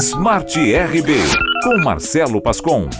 Smart RB com Marcelo Pascom.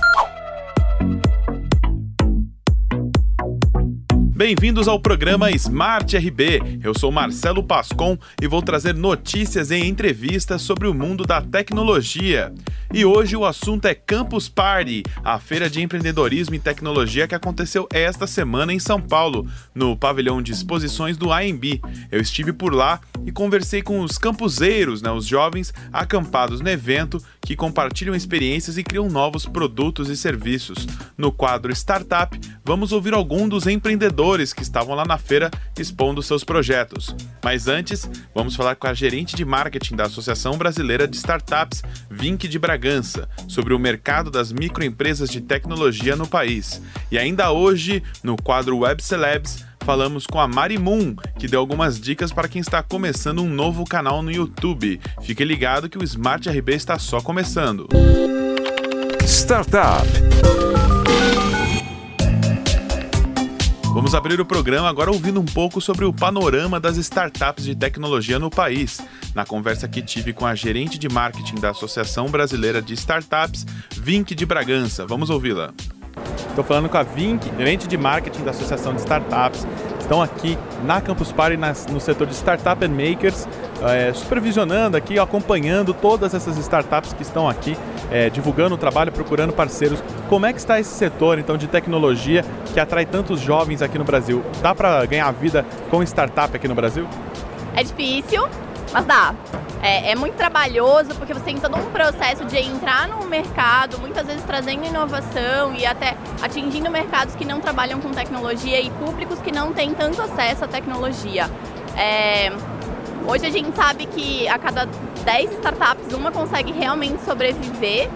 Bem-vindos ao programa Smart RB. Eu sou Marcelo Pascom e vou trazer notícias e entrevistas sobre o mundo da tecnologia. E hoje o assunto é Campus Party, a feira de empreendedorismo e tecnologia que aconteceu esta semana em São Paulo, no pavilhão de exposições do AMB. Eu estive por lá e conversei com os campuseiros, né, os jovens acampados no evento que compartilham experiências e criam novos produtos e serviços. No quadro Startup, vamos ouvir algum dos empreendedores que estavam lá na feira expondo seus projetos. Mas antes, vamos falar com a gerente de marketing da Associação Brasileira de Startups, Vink de Bragança sobre o mercado das microempresas de tecnologia no país. E ainda hoje, no quadro Web Celebs, falamos com a Mari Moon, que deu algumas dicas para quem está começando um novo canal no YouTube. Fique ligado que o Smart RB está só começando. Startup. Vamos abrir o programa agora ouvindo um pouco sobre o panorama das startups de tecnologia no país. Na conversa que tive com a gerente de marketing da Associação Brasileira de Startups, Vink de Bragança. Vamos ouvi-la. Estou falando com a Vink, gerente de marketing da Associação de Startups. Estão aqui na Campus Party, no setor de Startup and Makers, é, supervisionando aqui, acompanhando todas essas startups que estão aqui, é, divulgando o trabalho, procurando parceiros. Como é que está esse setor então de tecnologia que atrai tantos jovens aqui no Brasil? Dá para ganhar vida com startup aqui no Brasil? É difícil, mas dá. É, é, muito trabalhoso porque você tem todo um processo de entrar no mercado, muitas vezes trazendo inovação e até atingindo mercados que não trabalham com tecnologia e públicos que não têm tanto acesso à tecnologia. É, Hoje a gente sabe que a cada 10 startups, uma consegue realmente sobreviver.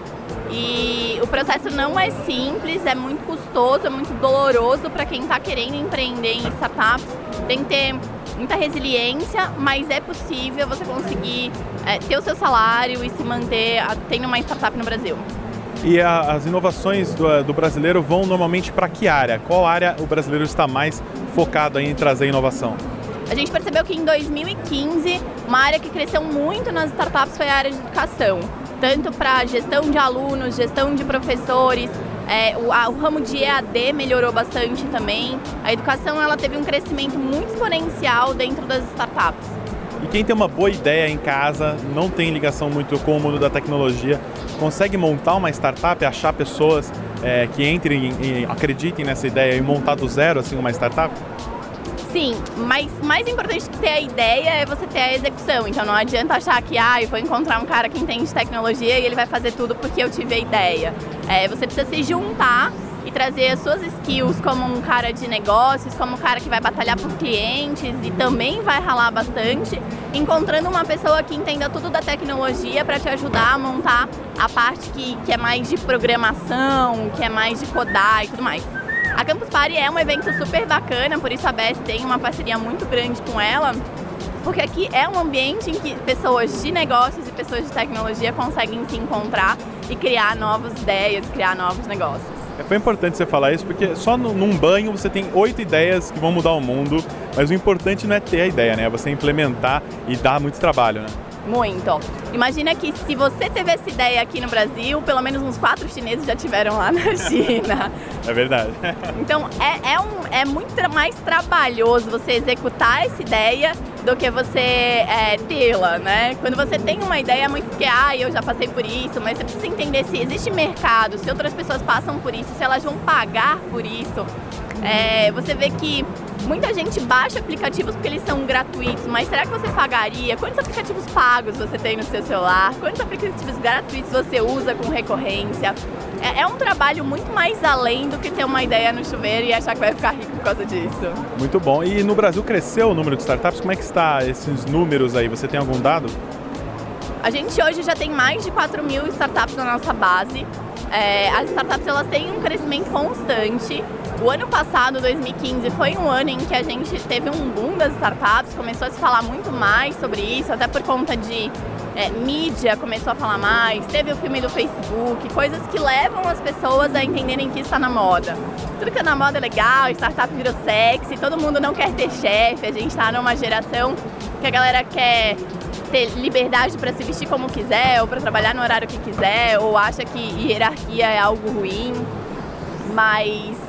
E o processo não é simples, é muito custoso, é muito doloroso para quem está querendo empreender em startups. Tem que ter muita resiliência, mas é possível você conseguir é, ter o seu salário e se manter tendo uma startup no Brasil. E a, as inovações do, do, brasileiro vão normalmente para que área? Qual área o brasileiro está mais focado em trazer inovação? A gente percebeu que em 2015, uma área que cresceu muito nas startups foi a área de educação, tanto para gestão de alunos, gestão de professores, é, o, a, o, ramo de EAD melhorou bastante também. A educação ela teve um crescimento muito exponencial dentro das startups. E quem tem uma boa ideia em casa, não tem ligação muito com o mundo da tecnologia, consegue montar uma startup, achar pessoas é, que entrem e acreditem nessa ideia e montar do zero assim uma startup? Sim, mas mais importante que ter a ideia é você ter a execução. Então não adianta achar que ah, eu vou encontrar um cara que entende tecnologia e ele vai fazer tudo porque eu tive a ideia. É, você precisa se juntar e trazer as suas skills como um cara de negócios, como um cara que vai batalhar por clientes e também vai ralar bastante, encontrando uma pessoa que entenda tudo da tecnologia para te ajudar a montar a parte que, que é mais de programação, que é mais de codar e tudo mais. A Campus Party é um evento super bacana, por isso a BES tem uma parceria muito grande com ela, porque aqui é um ambiente em que pessoas de negócios e pessoas de tecnologia conseguem se encontrar e criar novas ideias, criar novos negócios. É, foi importante você falar isso porque só num banho você tem oito ideias que vão mudar o mundo, mas o importante não é ter a ideia, né? É você implementar e dar muito trabalho, né? Muito. Imagina que se você teve essa ideia aqui no Brasil, pelo menos uns quatro chineses já tiveram lá na China. é verdade. então é, é, um, é muito mais trabalhoso você executar essa ideia do que você é, tê-la, né? Quando você tem uma ideia, é muito porque, ah, eu já passei por isso, mas você precisa entender se existe mercado, se outras pessoas passam por isso, se elas vão pagar por isso. É, você vê que muita gente baixa aplicativos porque eles são gratuitos, mas será que você pagaria? Quantos aplicativos pagos você tem no seu celular? Quantos aplicativos gratuitos você usa com recorrência? É, é um trabalho muito mais além do que ter uma ideia no chuveiro e achar que vai ficar rico por causa disso. Muito bom. E no Brasil cresceu o número de startups? Como é que está esses números aí? Você tem algum dado? A gente hoje já tem mais de 4 mil startups na nossa base. É, as startups elas têm um crescimento constante. O ano passado, 2015, foi um ano em que a gente teve um boom das startups, começou a se falar muito mais sobre isso, até por conta de é, mídia começou a falar mais, teve o filme do Facebook, coisas que levam as pessoas a entenderem que está na moda. Tudo que é na moda é legal, startup virou sexy, todo mundo não quer ter chefe, a gente está numa geração que a galera quer ter liberdade para se vestir como quiser, ou para trabalhar no horário que quiser, ou acha que hierarquia é algo ruim. Mas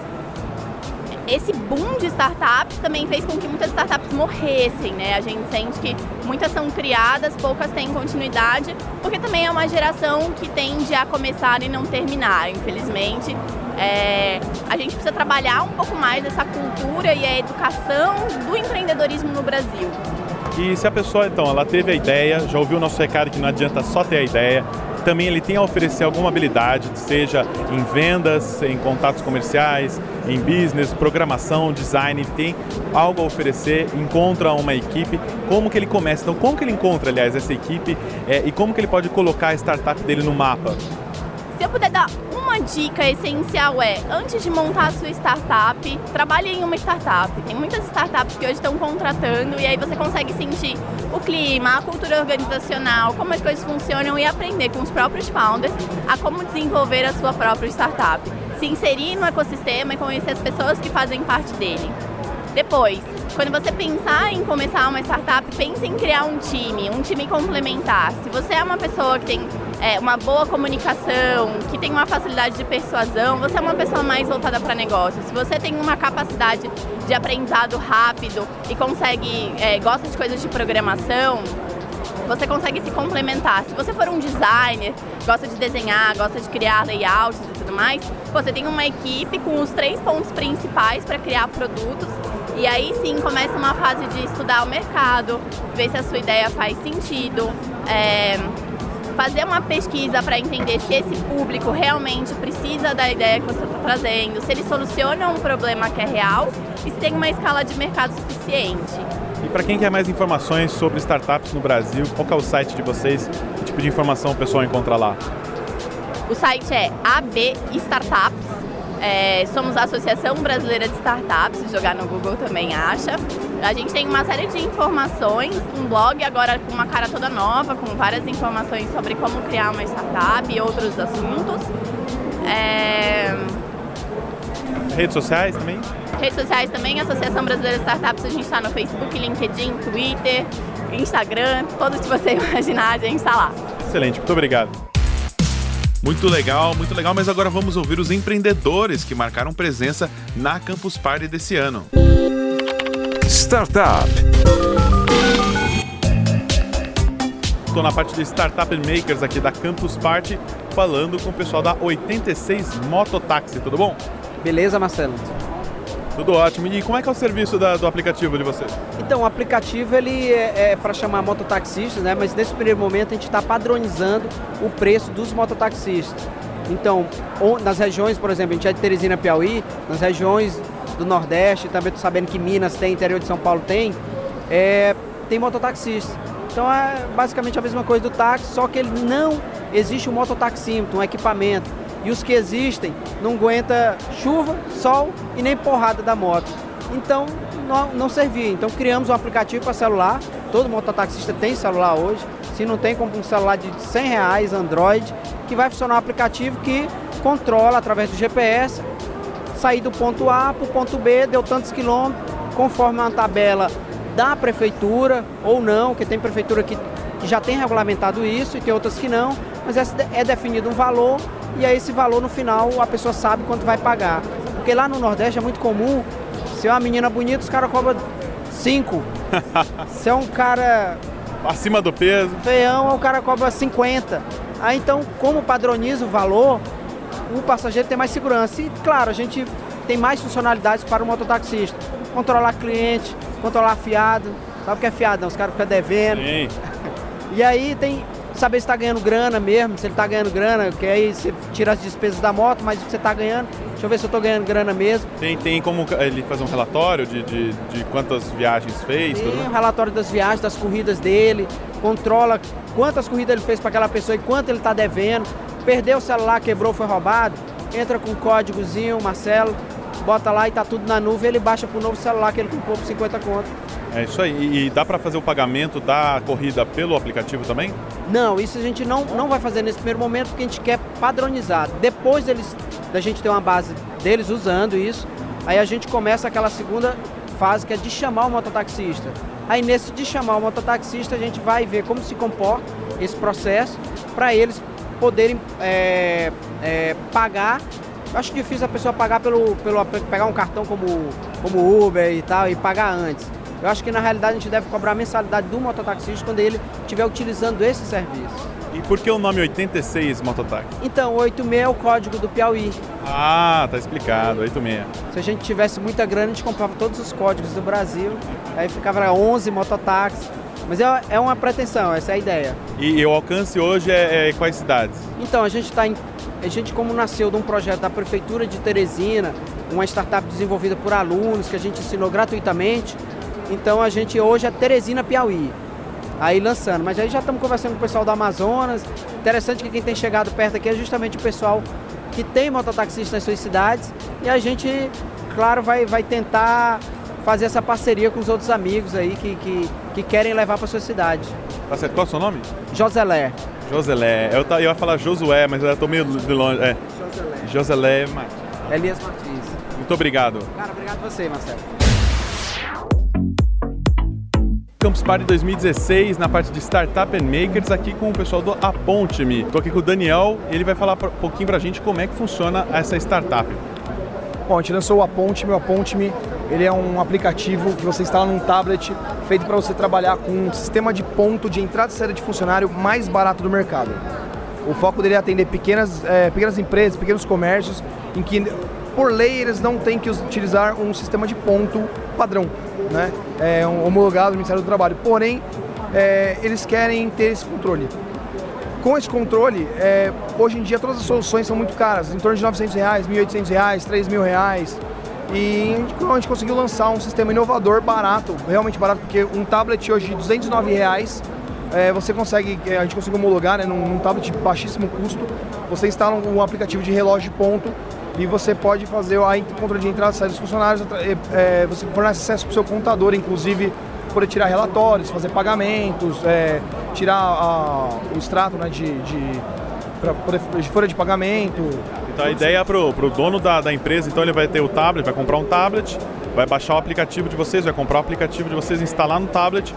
esse boom de startups também fez com que muitas startups morressem, né? A gente sente que muitas são criadas, poucas têm continuidade, porque também é uma geração que tende a começar e não terminar, infelizmente. É, a gente precisa trabalhar um pouco mais essa cultura e a educação do empreendedorismo no Brasil. E se a pessoa, então, ela teve a ideia, já ouviu o nosso recado que não adianta só ter a ideia, também ele tem a oferecer alguma habilidade, seja em vendas, em contatos comerciais, em business, programação, design, ele tem algo a oferecer, encontra uma equipe, como que ele começa? Então, como que ele encontra, aliás, essa equipe é, e como que ele pode colocar a startup dele no mapa? Se eu puder dar uma dica essencial é, antes de montar a sua startup, trabalhe em uma startup. Tem muitas startups que hoje estão contratando e aí você consegue sentir o clima, a cultura organizacional, como as coisas funcionam e aprender com os próprios founders a como desenvolver a sua própria startup. Se inserir no ecossistema e conhecer as pessoas que fazem parte dele. Depois, quando você pensar em começar uma startup, pense em criar um time, um time complementar. Se você é uma pessoa que tem é, uma boa comunicação, que tem uma facilidade de persuasão, você é uma pessoa mais voltada para negócio. Se você tem uma capacidade de aprendizado rápido e consegue, é, gosta de coisas de programação, você consegue se complementar. Se você for um designer, gosta de desenhar, gosta de criar layouts e tudo mais, você tem uma equipe com os três pontos principais para criar produtos. E aí sim começa uma fase de estudar o mercado, ver se a sua ideia faz sentido. É, fazer uma pesquisa para entender se esse público realmente precisa da ideia que você está trazendo, se ele soluciona um problema que é real e se tem uma escala de mercado suficiente. E para quem quer mais informações sobre startups no Brasil, qual é o site de vocês? Que tipo de informação o pessoal encontra lá? O site é AB Startups é, somos a Associação Brasileira de Startups, se jogar no Google também acha. A gente tem uma série de informações, um blog agora com uma cara toda nova, com várias informações sobre como criar uma startup e outros assuntos. É... Redes sociais também? Redes sociais também, Associação Brasileira de Startups, a gente está no Facebook, LinkedIn, Twitter, Instagram, todos que você imaginar, a gente está lá. Excelente, muito obrigado. Muito legal, muito legal, mas agora vamos ouvir os empreendedores que marcaram presença na Campus Party desse ano. Startup. Estou na parte de Startup Makers aqui da Campus Party, falando com o pessoal da 86 Mototáxi, tudo bom? Beleza, Marcelo? Tudo ótimo. E como é que é o serviço da, do aplicativo de vocês? Então, o aplicativo ele é, é para chamar mototaxistas, né? Mas nesse primeiro momento a gente está padronizando o preço dos mototaxistas. Então, nas regiões, por exemplo, a gente é de Teresina, Piauí, nas regiões do Nordeste, também estou sabendo que Minas tem, interior de São Paulo tem, é, tem mototaxista. Então é basicamente a mesma coisa do táxi, só que ele não existe um mototaxímetro, um equipamento e os que existem não aguenta chuva, sol e nem porrada da moto. Então não, não servia. Então criamos um aplicativo para celular. Todo mototaxista tem celular hoje. Se não tem, compra um celular de 100 reais, Android, que vai funcionar um aplicativo que controla através do GPS sair do ponto A para o ponto B, deu tantos quilômetros, conforme uma tabela da prefeitura ou não, que tem prefeitura que, que já tem regulamentado isso e tem outras que não, mas é definido um valor e aí esse valor no final a pessoa sabe quanto vai pagar. Porque lá no Nordeste é muito comum, se é uma menina bonita, os caras cobram 5. se é um cara. Acima do peso. Feião, o cara cobra 50. Aí então, como padroniza o valor, o passageiro tem mais segurança. E claro, a gente tem mais funcionalidades para o mototaxista. Controlar cliente, controlar fiado. Sabe o que é fiado? Os caras ficam devendo. Sim. E aí tem saber se está ganhando grana mesmo, se ele está ganhando grana, que aí você tira as despesas da moto, mas o que você está ganhando, deixa eu ver se eu estou ganhando grana mesmo. Tem, tem como ele fazer um relatório de, de, de quantas viagens fez? Tem um relatório das viagens, das corridas dele, controla quantas corridas ele fez para aquela pessoa e quanto ele está devendo. Perdeu o celular, quebrou, foi roubado, entra com um códigozinho, Marcelo, bota lá e tá tudo na nuvem, ele baixa pro novo celular que ele comprou por 50 conto. É isso aí. E dá para fazer o pagamento da corrida pelo aplicativo também? Não, isso a gente não, não vai fazer nesse primeiro momento porque a gente quer padronizar. Depois deles, da gente ter uma base deles usando isso, aí a gente começa aquela segunda fase que é de chamar o mototaxista. Aí nesse de chamar o mototaxista, a gente vai ver como se comporta esse processo para eles poderem é, é, pagar. Acho difícil a pessoa pagar pelo, pelo pegar um cartão como, como Uber e tal e pagar antes. Eu acho que na realidade a gente deve cobrar a mensalidade do mototaxista quando ele estiver utilizando esse serviço. E por que o nome 86 Mototáxi? Então, 86 é o código do Piauí. Ah, tá explicado, 86. Se a gente tivesse muita grana, a gente comprava todos os códigos do Brasil, aí ficava 11 mototáxis. Mas é, é uma pretensão, essa é a ideia. E, e o alcance hoje é, é quais cidades? Então, a gente está em. A gente, como nasceu de um projeto da Prefeitura de Teresina, uma startup desenvolvida por alunos que a gente ensinou gratuitamente, então a gente hoje é Teresina Piauí aí lançando. Mas aí já estamos conversando com o pessoal do Amazonas. Interessante que quem tem chegado perto aqui é justamente o pessoal que tem mototaxista nas suas cidades. E a gente, claro, vai, vai tentar fazer essa parceria com os outros amigos aí que, que, que querem levar para sua cidade. Tá certo. Qual é o seu nome? Joselé. Joselé. Eu, eu ia falar Josué, mas eu estou meio de longe. É. Joselé. Joselé Martins. Elias Martins. Muito obrigado. Cara, obrigado a você, Marcelo. Campus Party 2016 na parte de Startup and Makers aqui com o pessoal do Aponte-me. Estou aqui com o Daniel e ele vai falar um pouquinho para a gente como é que funciona essa startup. Bom, a gente lançou o Aponte-me. O Aponte-me ele é um aplicativo que você instala num tablet feito para você trabalhar com um sistema de ponto de entrada e saída de funcionário mais barato do mercado. O foco dele é atender pequenas, é, pequenas empresas, pequenos comércios, em que por lei eles não têm que utilizar um sistema de ponto padrão né, é, homologado do Ministério do Trabalho. Porém, é, eles querem ter esse controle. Com esse controle, é, hoje em dia todas as soluções são muito caras, em torno de 900 reais, 1.800 reais, 3 mil reais. E a gente conseguiu lançar um sistema inovador, barato, realmente barato, porque um tablet hoje de 209 reais, é, você consegue, é, a gente conseguiu homologar né, num, num tablet de baixíssimo custo, você instala um, um aplicativo de relógio de ponto e você pode fazer o controle de entrada e saída dos funcionários, é, você fornece acesso para o seu contador, inclusive poder tirar relatórios, fazer pagamentos, é, tirar a, o extrato né, de, de, pra, de folha de pagamento. Então a ideia é para o dono da, da empresa, então ele vai ter o tablet, vai comprar um tablet, vai baixar o aplicativo de vocês, vai comprar o aplicativo de vocês, instalar no tablet,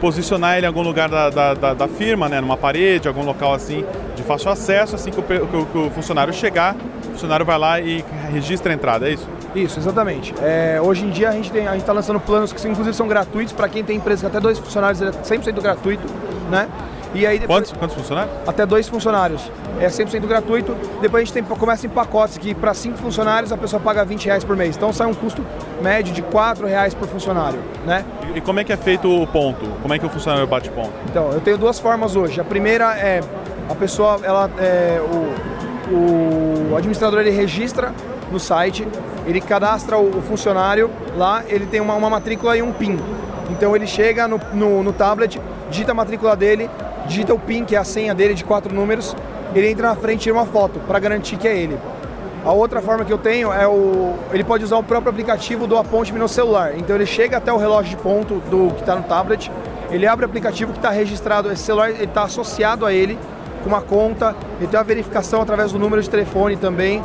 posicionar ele em algum lugar da, da, da, da firma, né, numa parede, algum local assim de fácil acesso, assim que o, que o funcionário chegar, funcionário vai lá e registra a entrada, é isso? Isso, exatamente. É, hoje em dia a gente está lançando planos que inclusive são gratuitos para quem tem empresa que até dois funcionários é 100% gratuito, né? E aí depois, quantos, quantos funcionários? Até dois funcionários. É 100% gratuito. Depois a gente tem, começa em pacotes que para cinco funcionários a pessoa paga 20 reais por mês. Então sai um custo médio de 4 reais por funcionário, né? E, e como é que é feito o ponto? Como é que o funcionário bate ponto? Então, eu tenho duas formas hoje. A primeira é a pessoa, ela, é, o, o administrador ele registra no site, ele cadastra o, funcionário lá, ele tem uma, uma, matrícula e um PIN. Então ele chega no, no, no tablet, digita a matrícula dele, digita o PIN, que é a senha dele de quatro números, ele entra na frente e tira uma foto para garantir que é ele. A outra forma que eu tenho é o. Ele pode usar o próprio aplicativo do Aponte no celular. Então ele chega até o relógio de ponto do que está no tablet, ele abre o aplicativo que está registrado, esse celular está associado a ele, com uma conta, e tem uma verificação através do número de telefone também.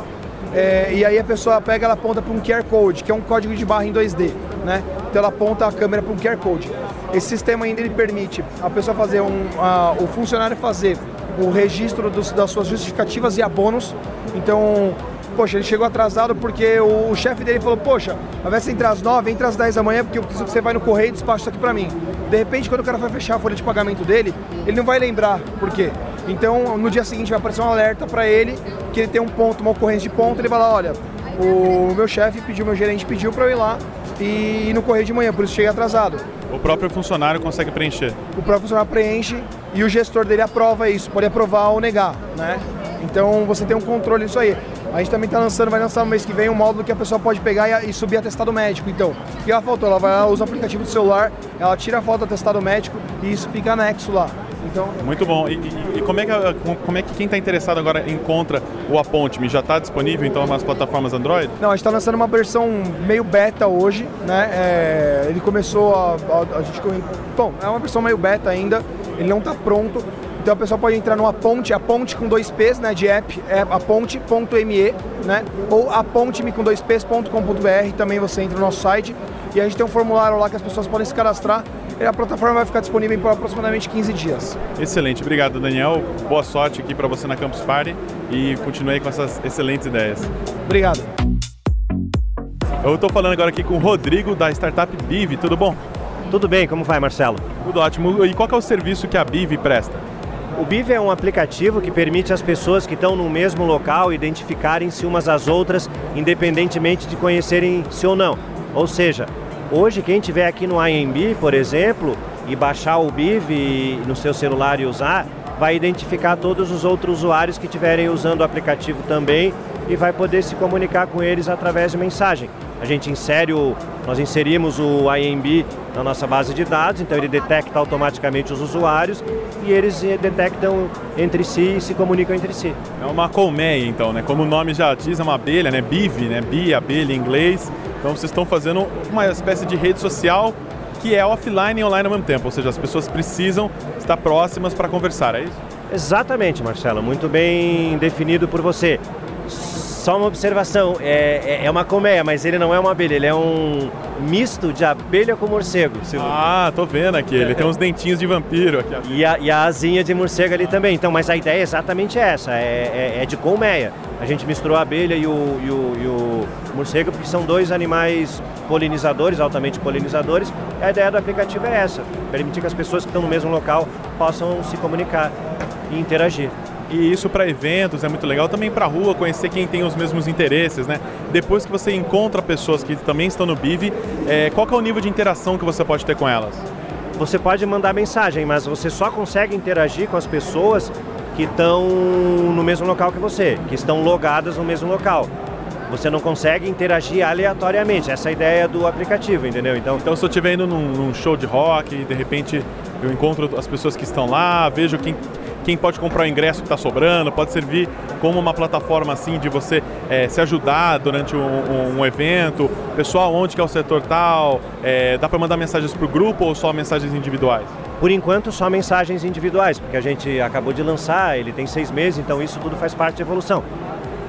É, e aí a pessoa pega, ela aponta para um QR Code, que é um código de barra em 2D, né? Então ela aponta a câmera para um QR Code. Esse sistema ainda ele permite a pessoa fazer um, a, o funcionário fazer o registro dos, das suas justificativas e abonos. Então, poxa, ele chegou atrasado porque o, o chefe dele falou, poxa, ao invés de entrar às 9, entra às 10 da manhã porque eu preciso que você vai no correio e despacha isso aqui para mim. De repente, quando o cara vai fechar a folha de pagamento dele, ele não vai lembrar por quê. Então, no dia seguinte vai aparecer um alerta para ele que ele tem um ponto, uma ocorrência de ponto, ele vai lá, olha, o meu chefe pediu, meu gerente pediu para eu ir lá e ir no correio de manhã, por isso cheguei atrasado. O próprio funcionário consegue preencher? O próprio funcionário preenche e o gestor dele aprova isso, pode aprovar ou negar, né? Então você tem um controle disso aí. A gente também está lançando, vai lançar no mês que vem um módulo que a pessoa pode pegar e, e subir atestado médico. Então, o que ela faltou? Ela vai lá, usa o aplicativo do celular, ela tira a foto do atestado médico e isso fica anexo lá. Então, Muito bom. E, e, e como, é que, como é que quem está interessado agora encontra o Aponte-me? Já está disponível então nas plataformas Android? Não, a gente está lançando uma versão meio beta hoje, né? É, ele começou a, a, a, gente. Bom, é uma versão meio beta ainda, ele não está pronto. Então a pessoa pode entrar no Aponte, Aponte com dois P's, né? De app, é aponte.me, né? Ou aponte-me com dois P's.com.br, também você entra no nosso site. E a gente tem um formulário lá que as pessoas podem se cadastrar e a plataforma vai ficar disponível por aproximadamente 15 dias. Excelente, obrigado Daniel. Boa sorte aqui para você na Campus Party e continue com essas excelentes ideias. Obrigado. Eu estou falando agora aqui com o Rodrigo da startup Biv, tudo bom? Tudo bem, como vai, Marcelo? Tudo ótimo. E qual é o serviço que a Biv presta? O BIV é um aplicativo que permite às pessoas que estão no mesmo local identificarem-se umas às outras, independentemente de conhecerem-se ou não. Ou seja, hoje quem estiver aqui no IMB, por exemplo, e baixar o BIV no seu celular e usar, vai identificar todos os outros usuários que estiverem usando o aplicativo também e vai poder se comunicar com eles através de mensagem. A gente insere o, nós inserimos o IMB na nossa base de dados, então ele detecta automaticamente os usuários e eles eh, detectam entre si e se comunicam entre si. É uma colmeia então, né? Como o nome já diz, é uma abelha, né? Bive, né? Bi, abelha em inglês. Então vocês estão fazendo uma espécie de rede social que é offline e online ao mesmo tempo, ou seja, as pessoas precisam estar próximas para conversar, é isso? Exatamente, Marcelo, muito bem definido por você. Só uma observação, é, é, é, uma colmeia, mas ele não é uma abelha, ele é um misto de abelha com morcego. Ah, tô vendo aqui, ele tem uns dentinhos de vampiro aqui. E a, e a asinha de morcego ali também. Então, mas a ideia é exatamente essa, é, é, é de colmeia. A gente misturou a abelha e o, e, o, e o morcego porque são dois animais polinizadores, altamente polinizadores. A ideia do aplicativo é essa, permitir que as pessoas que estão no mesmo local possam se comunicar e interagir. E isso para eventos é muito legal, também para rua, conhecer quem tem os mesmos interesses, né? Depois que você encontra pessoas que também estão no BIV, é, qual é o nível de interação que você pode ter com elas? Você pode mandar mensagem, mas você só consegue interagir com as pessoas que estão no mesmo local que você, que estão logadas no mesmo local. Você não consegue interagir aleatoriamente. Essa é a ideia do aplicativo, entendeu? Então, então se eu estiver indo num, num show de rock e de repente eu encontro as pessoas que estão lá, vejo quem quem pode comprar o ingresso que está sobrando, pode servir como uma plataforma assim de você é, se ajudar durante um, um, um, evento. Pessoal, onde que é o setor tal? É, dá para mandar mensagens para o grupo ou só mensagens individuais? Por enquanto, só mensagens individuais, porque a gente acabou de lançar, ele tem seis meses, então isso tudo faz parte da evolução.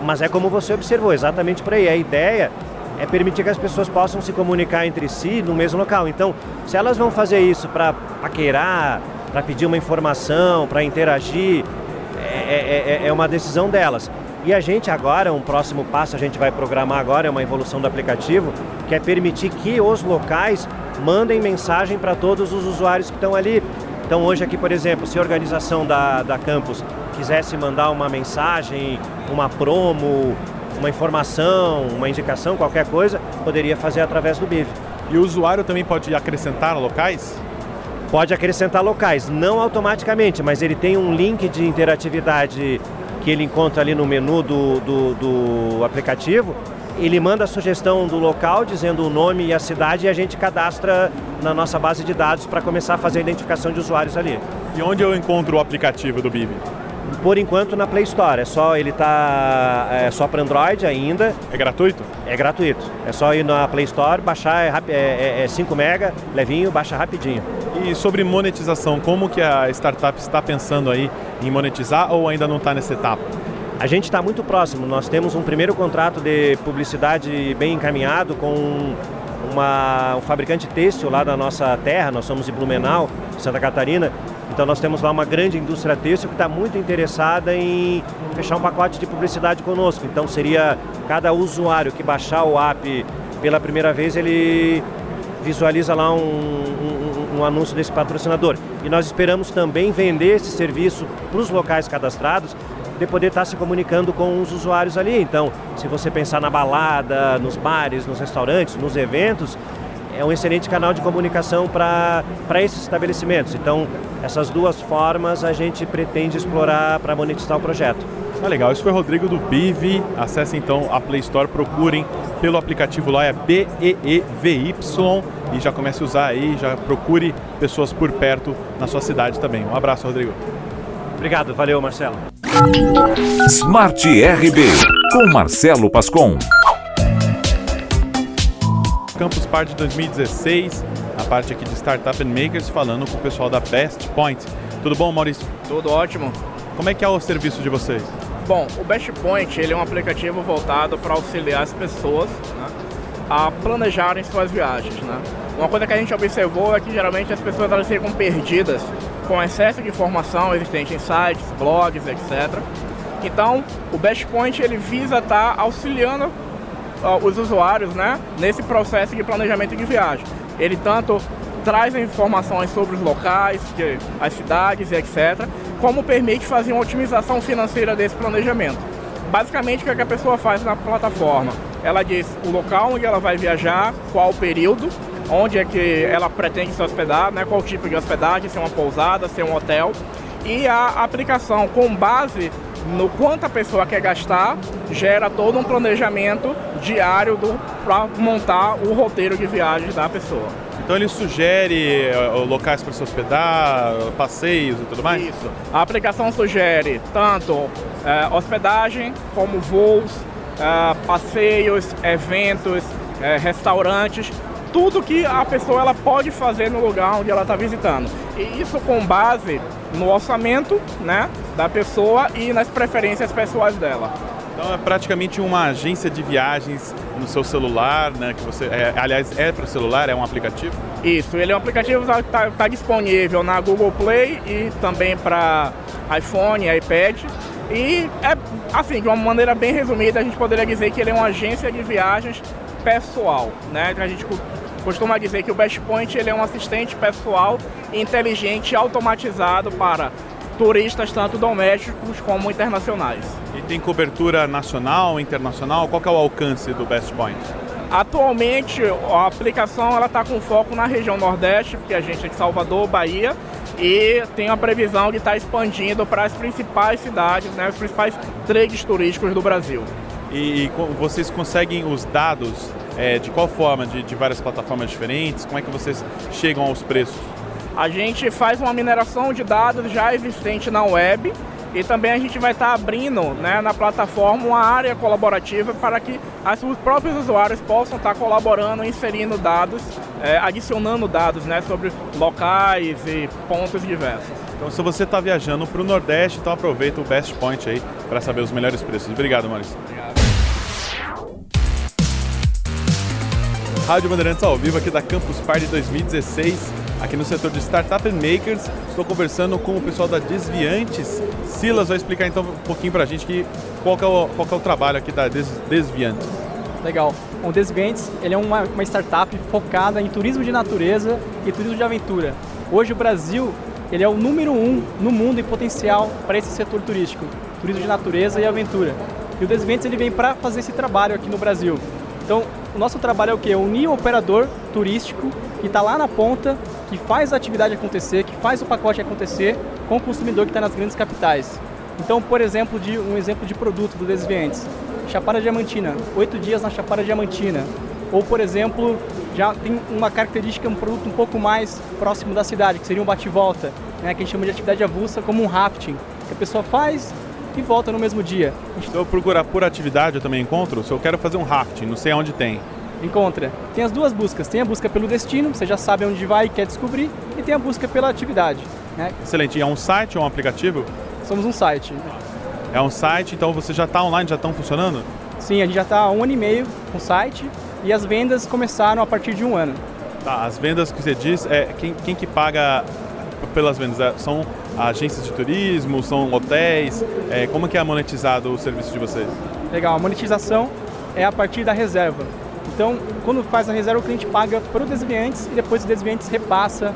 Mas é como você observou, exatamente por aí. A ideia é permitir que as pessoas possam se comunicar entre si no mesmo local. Então, se elas vão fazer isso para paquerar, para pedir uma informação, para interagir, é, é, é, é uma decisão delas. E a gente agora, um próximo passo a gente vai programar agora, é uma evolução do aplicativo, que é permitir que os locais mandem mensagem para todos os usuários que estão ali. Então hoje aqui, por exemplo, se a organização da, da campus quisesse mandar uma mensagem, uma promo, uma informação, uma indicação, qualquer coisa, poderia fazer através do BIV. E o usuário também pode acrescentar locais? Pode acrescentar locais, não automaticamente, mas ele tem um link de interatividade que ele encontra ali no menu do, do, do aplicativo. Ele manda a sugestão do local, dizendo o nome e a cidade, e a gente cadastra na nossa base de dados para começar a fazer a identificação de usuários ali. E onde eu encontro o aplicativo do Bibi? Por enquanto na Play Store, é só ele tá é só para Android ainda. É gratuito? É gratuito. É só ir na Play Store, baixar é, é, é 5 mega, levinho, baixa rapidinho. E sobre monetização, como que a startup está pensando aí em monetizar ou ainda não está nessa etapa? A gente está muito próximo. Nós temos um primeiro contrato de publicidade bem encaminhado com uma, um fabricante têxtil lá da nossa terra. Nós somos de Blumenau, Santa Catarina. Então nós temos lá uma grande indústria têxtil que está muito interessada em fechar um pacote de publicidade conosco. Então seria cada usuário que baixar o app pela primeira vez, ele visualiza lá um, um, um anúncio desse patrocinador. E nós esperamos também vender esse serviço para os locais cadastrados de poder estar se comunicando com os usuários ali. Então, se você pensar na balada, nos bares, nos restaurantes, nos eventos, é um excelente canal de comunicação para esses estabelecimentos. Então, essas duas formas a gente pretende explorar para monetizar o projeto. Ah, legal. Isso foi o Rodrigo do Biv. Acesse então a Play Store, procurem pelo aplicativo lá, é B-E-E-V-Y e já comece a usar aí, já procure pessoas por perto na sua cidade também. Um abraço, Rodrigo. Obrigado, valeu, Marcelo. Smart RB, com Marcelo Pascon. Campus Party 2016, a parte aqui de Startup and Makers, falando com o pessoal da Best Point. Tudo bom, Maurício? Tudo ótimo. Como é que é o serviço de vocês? Bom, o Best Point ele é um aplicativo voltado para auxiliar as pessoas né, a planejarem suas viagens. Né? uma coisa que a gente observou é que geralmente as pessoas elas ficam perdidas com excesso de informação existente em sites, blogs, etc. Então, o Best Point ele visa estar tá auxiliando uh, os usuários, né, nesse processo de planejamento de viagem. Ele tanto traz informações sobre os locais, as cidades etc., como permite fazer uma otimização financeira desse planejamento. Basicamente, o que, é que a pessoa faz na plataforma? Ela diz o local onde ela vai viajar, qual o período, onde é que ela pretende se hospedar, né, qual tipo de hospedagem, se é uma pousada, se é um hotel. E a aplicação, com base no quanto a pessoa quer gastar, gera todo um planejamento diário para montar o roteiro de viagem da pessoa. Então ele sugere uh, locais para se hospedar, passeios e tudo mais? Isso. A aplicação sugere tanto uh, hospedagem como voos, uh, passeios, eventos, restaurantes, tudo que a pessoa ela pode fazer no lugar onde ela está visitando. E isso com base no orçamento né, da pessoa e nas preferências pessoais dela. Então é praticamente uma agência de viagens no seu celular, né? Que você, é, aliás, é para o celular, é um aplicativo? Isso, ele é um aplicativo que está tá disponível na Google Play e também para iPhone, iPad. E é assim, de uma maneira bem resumida, a gente poderia dizer que ele é uma agência de viagens pessoal, né? A gente costuma dizer que o Best Point ele é um assistente pessoal inteligente automatizado para turistas tanto domésticos como internacionais. E tem cobertura nacional, internacional? Qual é o alcance do Best Point? Atualmente a aplicação ela está com foco na região Nordeste, porque a gente é de Salvador, Bahia, e tem a previsão de estar tá expandindo para as principais cidades, né, os principais trades turísticos do Brasil. E, e vocês conseguem os dados é, de qual forma? De, de várias plataformas diferentes? Como é que vocês chegam aos preços? A gente faz uma mineração de dados já existente na web e também a gente vai estar abrindo né, na plataforma uma área colaborativa para que os próprios usuários possam estar colaborando, inserindo dados, é, adicionando dados né, sobre locais e pontos diversos. Então, se você está viajando para o Nordeste, então aproveita o Best Point aí para saber os melhores preços. Obrigado, Maurício. Obrigado. Rádio Bandeirantes ao vivo aqui da Campus Party 2016 aqui no setor de Startup Makers. Estou conversando com o pessoal da Desviantes. Silas vai explicar então um pouquinho para a gente que, qual, que é o, qual que é o trabalho aqui da Des, Desviantes. Legal. O Desviantes ele é uma, uma startup focada em turismo de natureza e turismo de aventura. Hoje o Brasil ele é o número um no mundo em potencial para esse setor turístico, turismo de natureza e aventura. E o Desviantes ele vem para fazer esse trabalho aqui no Brasil. Então, o nosso trabalho é o que? Unir o operador turístico que está lá na ponta que faz a atividade acontecer, que faz o pacote acontecer com o consumidor que está nas grandes capitais. Então, por exemplo, de um exemplo de produto do Desviantes, Chapada Diamantina, oito dias na Chapada Diamantina. Ou, por exemplo, já tem uma característica, um produto um pouco mais próximo da cidade, que seria um bate-volta, né, que a gente chama de atividade avulsa, como um rafting, que a pessoa faz e volta no mesmo dia. Se eu procurar por atividade, eu também encontro? Se eu quero fazer um rafting, não sei onde tem encontra. Tem as duas buscas. Tem a busca pelo destino, você já sabe onde vai e quer descobrir, e tem a busca pela atividade. Né? Excelente. E é um site ou um aplicativo? Somos um site. É um site, então você já está online, já estão funcionando? Sim, a gente já está há um ano e meio com o site e as vendas começaram a partir de um ano. Tá, as vendas que você diz, é quem, quem que paga pelas vendas? É, são agências de turismo, são hotéis? É, como que é monetizado o serviço de vocês? Legal, a monetização é a partir da reserva. Então, quando faz a reserva, o cliente paga para o desviantes e depois o desviantes repassa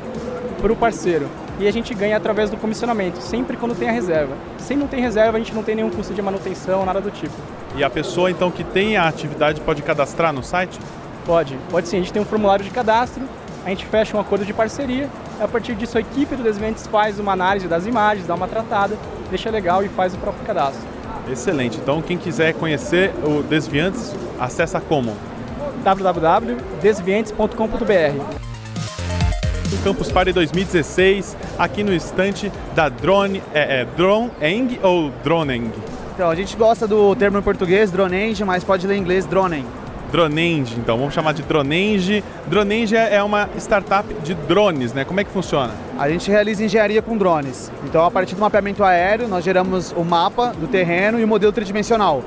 para o parceiro. E a gente ganha através do comissionamento, sempre quando tem a reserva. Se não tem reserva, a gente não tem nenhum custo de manutenção, nada do tipo. E a pessoa, então, que tem a atividade pode cadastrar no site? Pode, pode sim. A gente tem um formulário de cadastro, a gente fecha um acordo de parceria, a partir disso a equipe do Desviantes faz uma análise das imagens, dá uma tratada, deixa legal e faz o próprio cadastro. Excelente. Então, quem quiser conhecer o Desviantes, acessa como? www.desviantes.com.br. O Campus Party 2016, aqui no estante da Drone, é, é Droneng ou Droneng? Então, a gente gosta do termo em português, Droneng, mas pode ler em inglês Droneng. Droneng, então, vamos chamar de Droneng. Droneng é uma startup de drones, né? Como é que funciona? A gente realiza engenharia com drones. Então, a partir do mapeamento aéreo, nós geramos o mapa do terreno e o modelo tridimensional.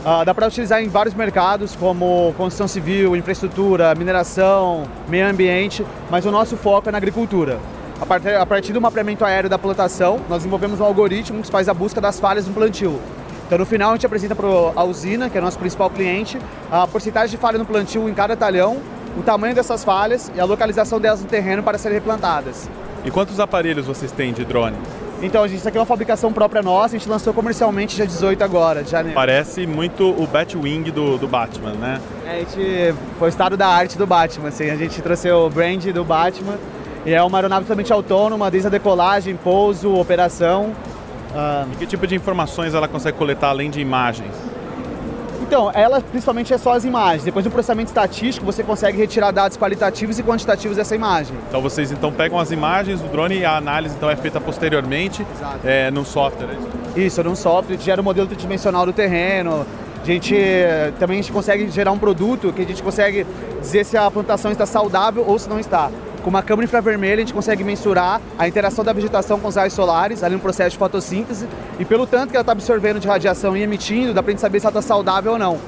Uh, dá para utilizar em vários mercados, como construção civil, infraestrutura, mineração, meio ambiente, mas o nosso foco é na agricultura. A partir, a partir do mapeamento aéreo da plantação, nós desenvolvemos um algoritmo que faz a busca das falhas no plantio. Então, no final, a gente apresenta para a usina, que é o nosso principal cliente, a porcentagem de falha no plantio em cada talhão, o tamanho dessas falhas e a localização delas no terreno para serem replantadas. E quantos aparelhos vocês têm de drone? Então, a gente, isso aqui é uma fabricação própria nossa, a gente lançou comercialmente dia 18 agora, de janeiro. Parece muito o Batwing do, do Batman, né? É, a gente foi o estado da arte do Batman, assim, a gente trouxe o brand do Batman e é uma aeronave totalmente autônoma, desde a decolagem, pouso, operação. Uh... E que tipo de informações ela consegue coletar além de imagens? Então, ela principalmente é só as imagens. Depois do processamento estatístico, você consegue retirar dados qualitativos e quantitativos dessa imagem. Então vocês então pegam as imagens do drone e a análise então é feita posteriormente é, no software, é isso? Isso, num software, gera o um modelo tridimensional do terreno. A gente também a gente consegue gerar um produto que a gente consegue dizer se a plantação está saudável ou se não está. Com uma câmera infravermelha, a gente consegue mensurar a interação da vegetação com os raios solares, ali no processo de fotossíntese, e pelo tanto que ela está absorvendo de radiação e emitindo, dá para a gente saber se ela está saudável ou não.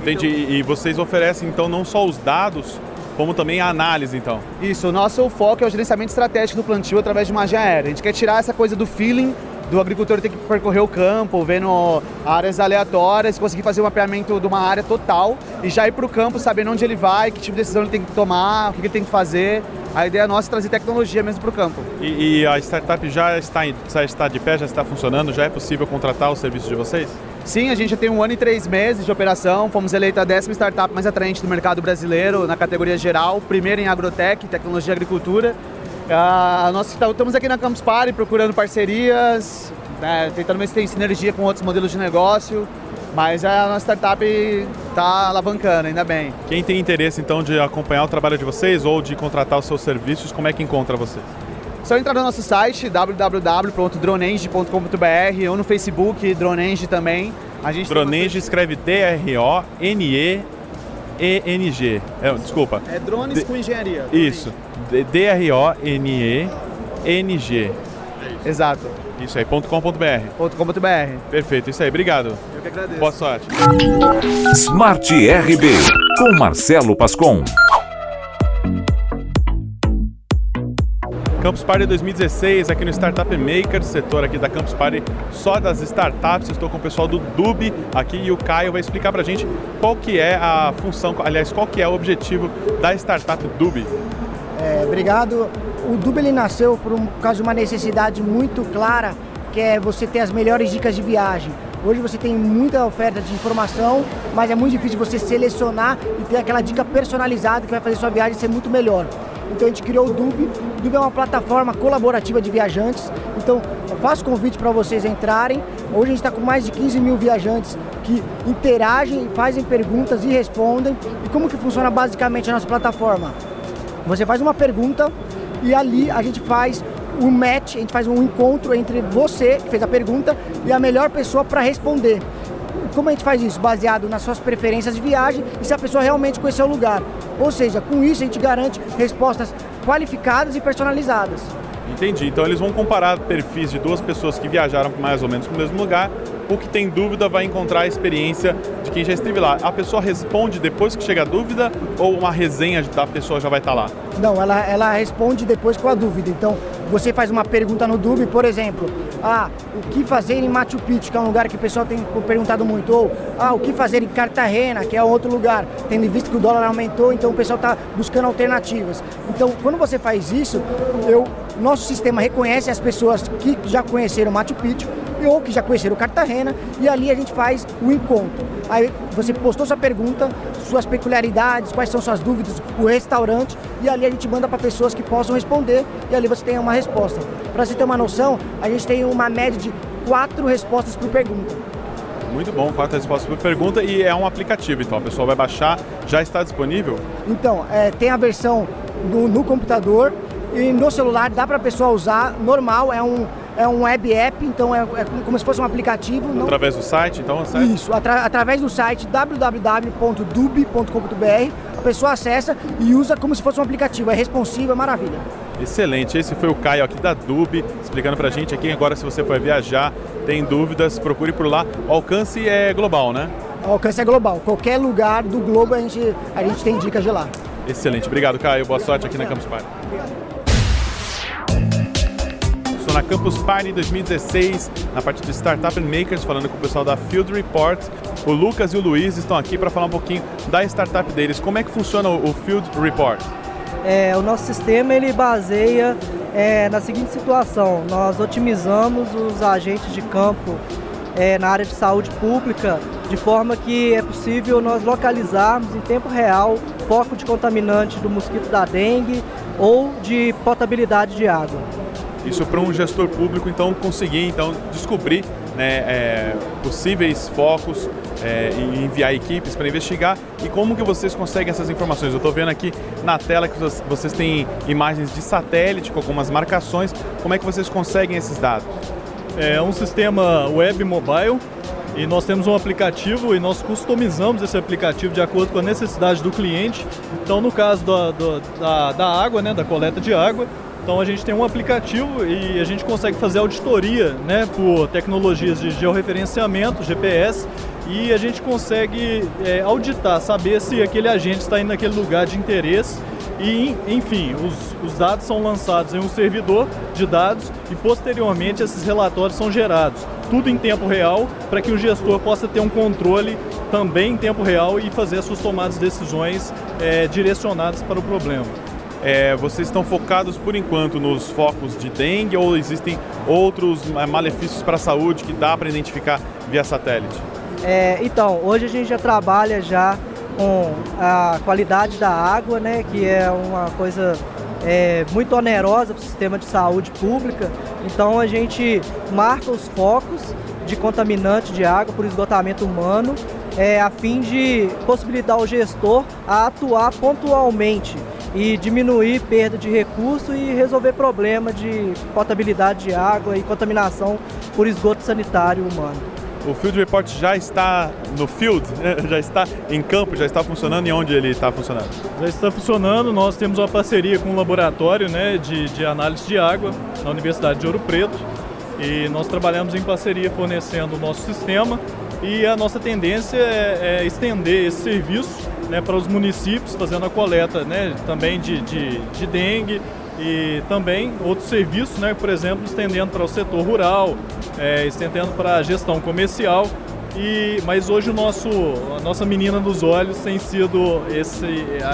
Entendi. E vocês oferecem, então, não só os dados, como também a análise, então? Isso. O nosso foco é o gerenciamento estratégico do plantio através de imagem aérea. A gente quer tirar essa coisa do feeling do agricultor ter que percorrer o campo, vendo áreas aleatórias, conseguir fazer um mapeamento de uma área total e já ir para o campo sabendo onde ele vai, que tipo de decisão ele tem que tomar, o que ele tem que fazer. A ideia nossa é trazer tecnologia mesmo para o campo. E, e, a startup já está, já está de pé, já está funcionando? Já é possível contratar o serviço de vocês? Sim, a gente já tem um ano e três meses de operação. Fomos eleita a décima startup mais atraente do mercado brasileiro na categoria geral, primeiro em agrotech, tecnologia e agricultura. Uh, nós estamos aqui na Campus Party procurando parcerias, né, tentando ver se tem sinergia com outros modelos de negócio. Mas a nossa startup está alavancando, ainda bem. Quem tem interesse então de acompanhar o trabalho de vocês ou de contratar os seus serviços, como é que encontra vocês? Só entrar no nosso site www.dronenge.com.br ou no Facebook Dronenge também. A gente Dronenge escreve D-R-O-N-E-E-N-G. É, desculpa. É drones D com engenharia. Isso. D-R-O-N-E-N-G. Exato. Isso aí, .com.br. .com.br. Perfeito, isso aí, obrigado. Eu que agradeço. Boa sorte. Smart RB, com Marcelo Pascon. Campus Party 2016 aqui no Startup Maker, setor aqui da Campus Party só das startups. Estou com o pessoal do Dub aqui e o Caio vai explicar para a gente qual que é a função, aliás, qual que é o objetivo da startup Dub. É, obrigado o Dub ele nasceu por um, por causa de uma necessidade muito clara, que é você ter as melhores dicas de viagem. Hoje você tem muita oferta de informação, mas é muito difícil você selecionar e ter aquela dica personalizada que vai fazer sua viagem ser muito melhor. Então a gente criou o Dub. O Dub é uma plataforma colaborativa de viajantes. Então eu faço convite para vocês entrarem. Hoje a gente está com mais de 15 mil viajantes que interagem, fazem perguntas e respondem. E como que funciona basicamente a nossa plataforma? Você faz uma pergunta, e ali a gente faz um match, a gente faz um encontro entre você, que fez a pergunta, e a melhor pessoa para responder. Como a gente faz isso? Baseado nas suas preferências de viagem e se a pessoa realmente conheceu o lugar. Ou seja, com isso a gente garante respostas qualificadas e personalizadas. Entendi. Então eles vão comparar perfis de duas pessoas que viajaram mais ou menos para o mesmo lugar. O que tem dúvida vai encontrar a experiência de quem já esteve lá. A pessoa responde depois que chega a dúvida ou uma resenha da pessoa já vai estar lá? Não, ela, ela responde depois com a dúvida. Então você faz uma pergunta no Dub, por exemplo, ah, o que fazer em Machu Picchu, que é um lugar que o pessoal tem perguntado muito, ou ah, o que fazer em Cartagena, que é outro lugar, tendo visto que o dólar aumentou, então o pessoal está buscando alternativas. Então, quando você faz isso, eu, nosso sistema reconhece as pessoas que já conheceram Machu Picchu ou que já conheceram Cartagena e ali a gente faz o encontro. Aí você postou sua pergunta, suas peculiaridades, quais são suas dúvidas, o restaurante e ali a gente manda para pessoas que possam responder e ali você tem uma resposta. Para você ter uma noção, a gente tem uma média de quatro respostas por pergunta. Muito bom, quatro respostas por pergunta e é um aplicativo, então a pessoa vai baixar, já está disponível? Então, é, tem a versão do, no computador e no celular dá para a pessoa usar normal, é um, é um web app, então é, é como se fosse um aplicativo. Não... Através do site, então? Isso, atra através do site www.dub.com.br, a pessoa acessa e usa como se fosse um aplicativo, é responsivo, é maravilha. Excelente, esse foi o Caio aqui da Dub, explicando pra gente aqui agora se você for viajar, tem dúvidas, procure por lá. O alcance é global, né? o alcance é global. Qualquer lugar do globo a gente, a gente tem dicas de lá. Excelente. Obrigado, Caio. Boa sorte aqui na Campus Party. Estou na Campus Party 2016, na parte do Startup Makers, falando com o pessoal da Field Report. O Lucas e o Luiz estão aqui para falar um pouquinho da startup deles. Como é que funciona o Field Report? É, o nosso sistema ele baseia é, na seguinte situação: nós otimizamos os agentes de campo é, na área de saúde pública de forma que é possível nós localizarmos em tempo real foco de contaminante do mosquito da dengue ou de potabilidade de água. Isso para um gestor público então conseguir então descobrir né, é, possíveis focos é, e enviar equipes para investigar. E como que vocês conseguem essas informações? Eu estou vendo aqui na tela que vocês têm imagens de satélite com algumas marcações. Como é que vocês conseguem esses dados? É um sistema web mobile e nós temos um aplicativo e nós customizamos esse aplicativo de acordo com a necessidade do cliente. Então, no caso da, da, da água, né, da coleta de água, então a gente tem um aplicativo e a gente consegue fazer auditoria né, por tecnologias de georreferenciamento, GPS, e a gente consegue é, auditar, saber se aquele agente está indo naquele lugar de interesse e, enfim, os, os dados são lançados em um servidor de dados e posteriormente esses relatórios são gerados. Tudo em tempo real para que o gestor possa ter um controle também em tempo real e fazer as suas tomadas de decisões é, direcionadas para o problema. É, vocês estão focados por enquanto nos focos de dengue ou existem outros é, malefícios para a saúde que dá para identificar via satélite? É, então, hoje a gente já trabalha já com a qualidade da água, né, que é uma coisa é, muito onerosa para o sistema de saúde pública. Então a gente marca os focos de contaminante de água por esgotamento humano, é, a fim de possibilitar o gestor a atuar pontualmente e diminuir perda de recurso e resolver problema de potabilidade de água e contaminação por esgoto sanitário humano. O Field Report já está no field, né? já está em campo, já está funcionando e onde ele está funcionando? Já está funcionando, nós temos uma parceria com um laboratório né, de, de análise de água na Universidade de Ouro Preto e nós trabalhamos em parceria fornecendo o nosso sistema e a nossa tendência é, é estender esse serviço né, para os municípios, fazendo a coleta né, também de, de, de dengue, e também outros serviços, né, por exemplo, estendendo para o setor rural, é, estendendo para a gestão comercial. E, mas hoje o nosso, a nossa menina dos olhos tem sido esse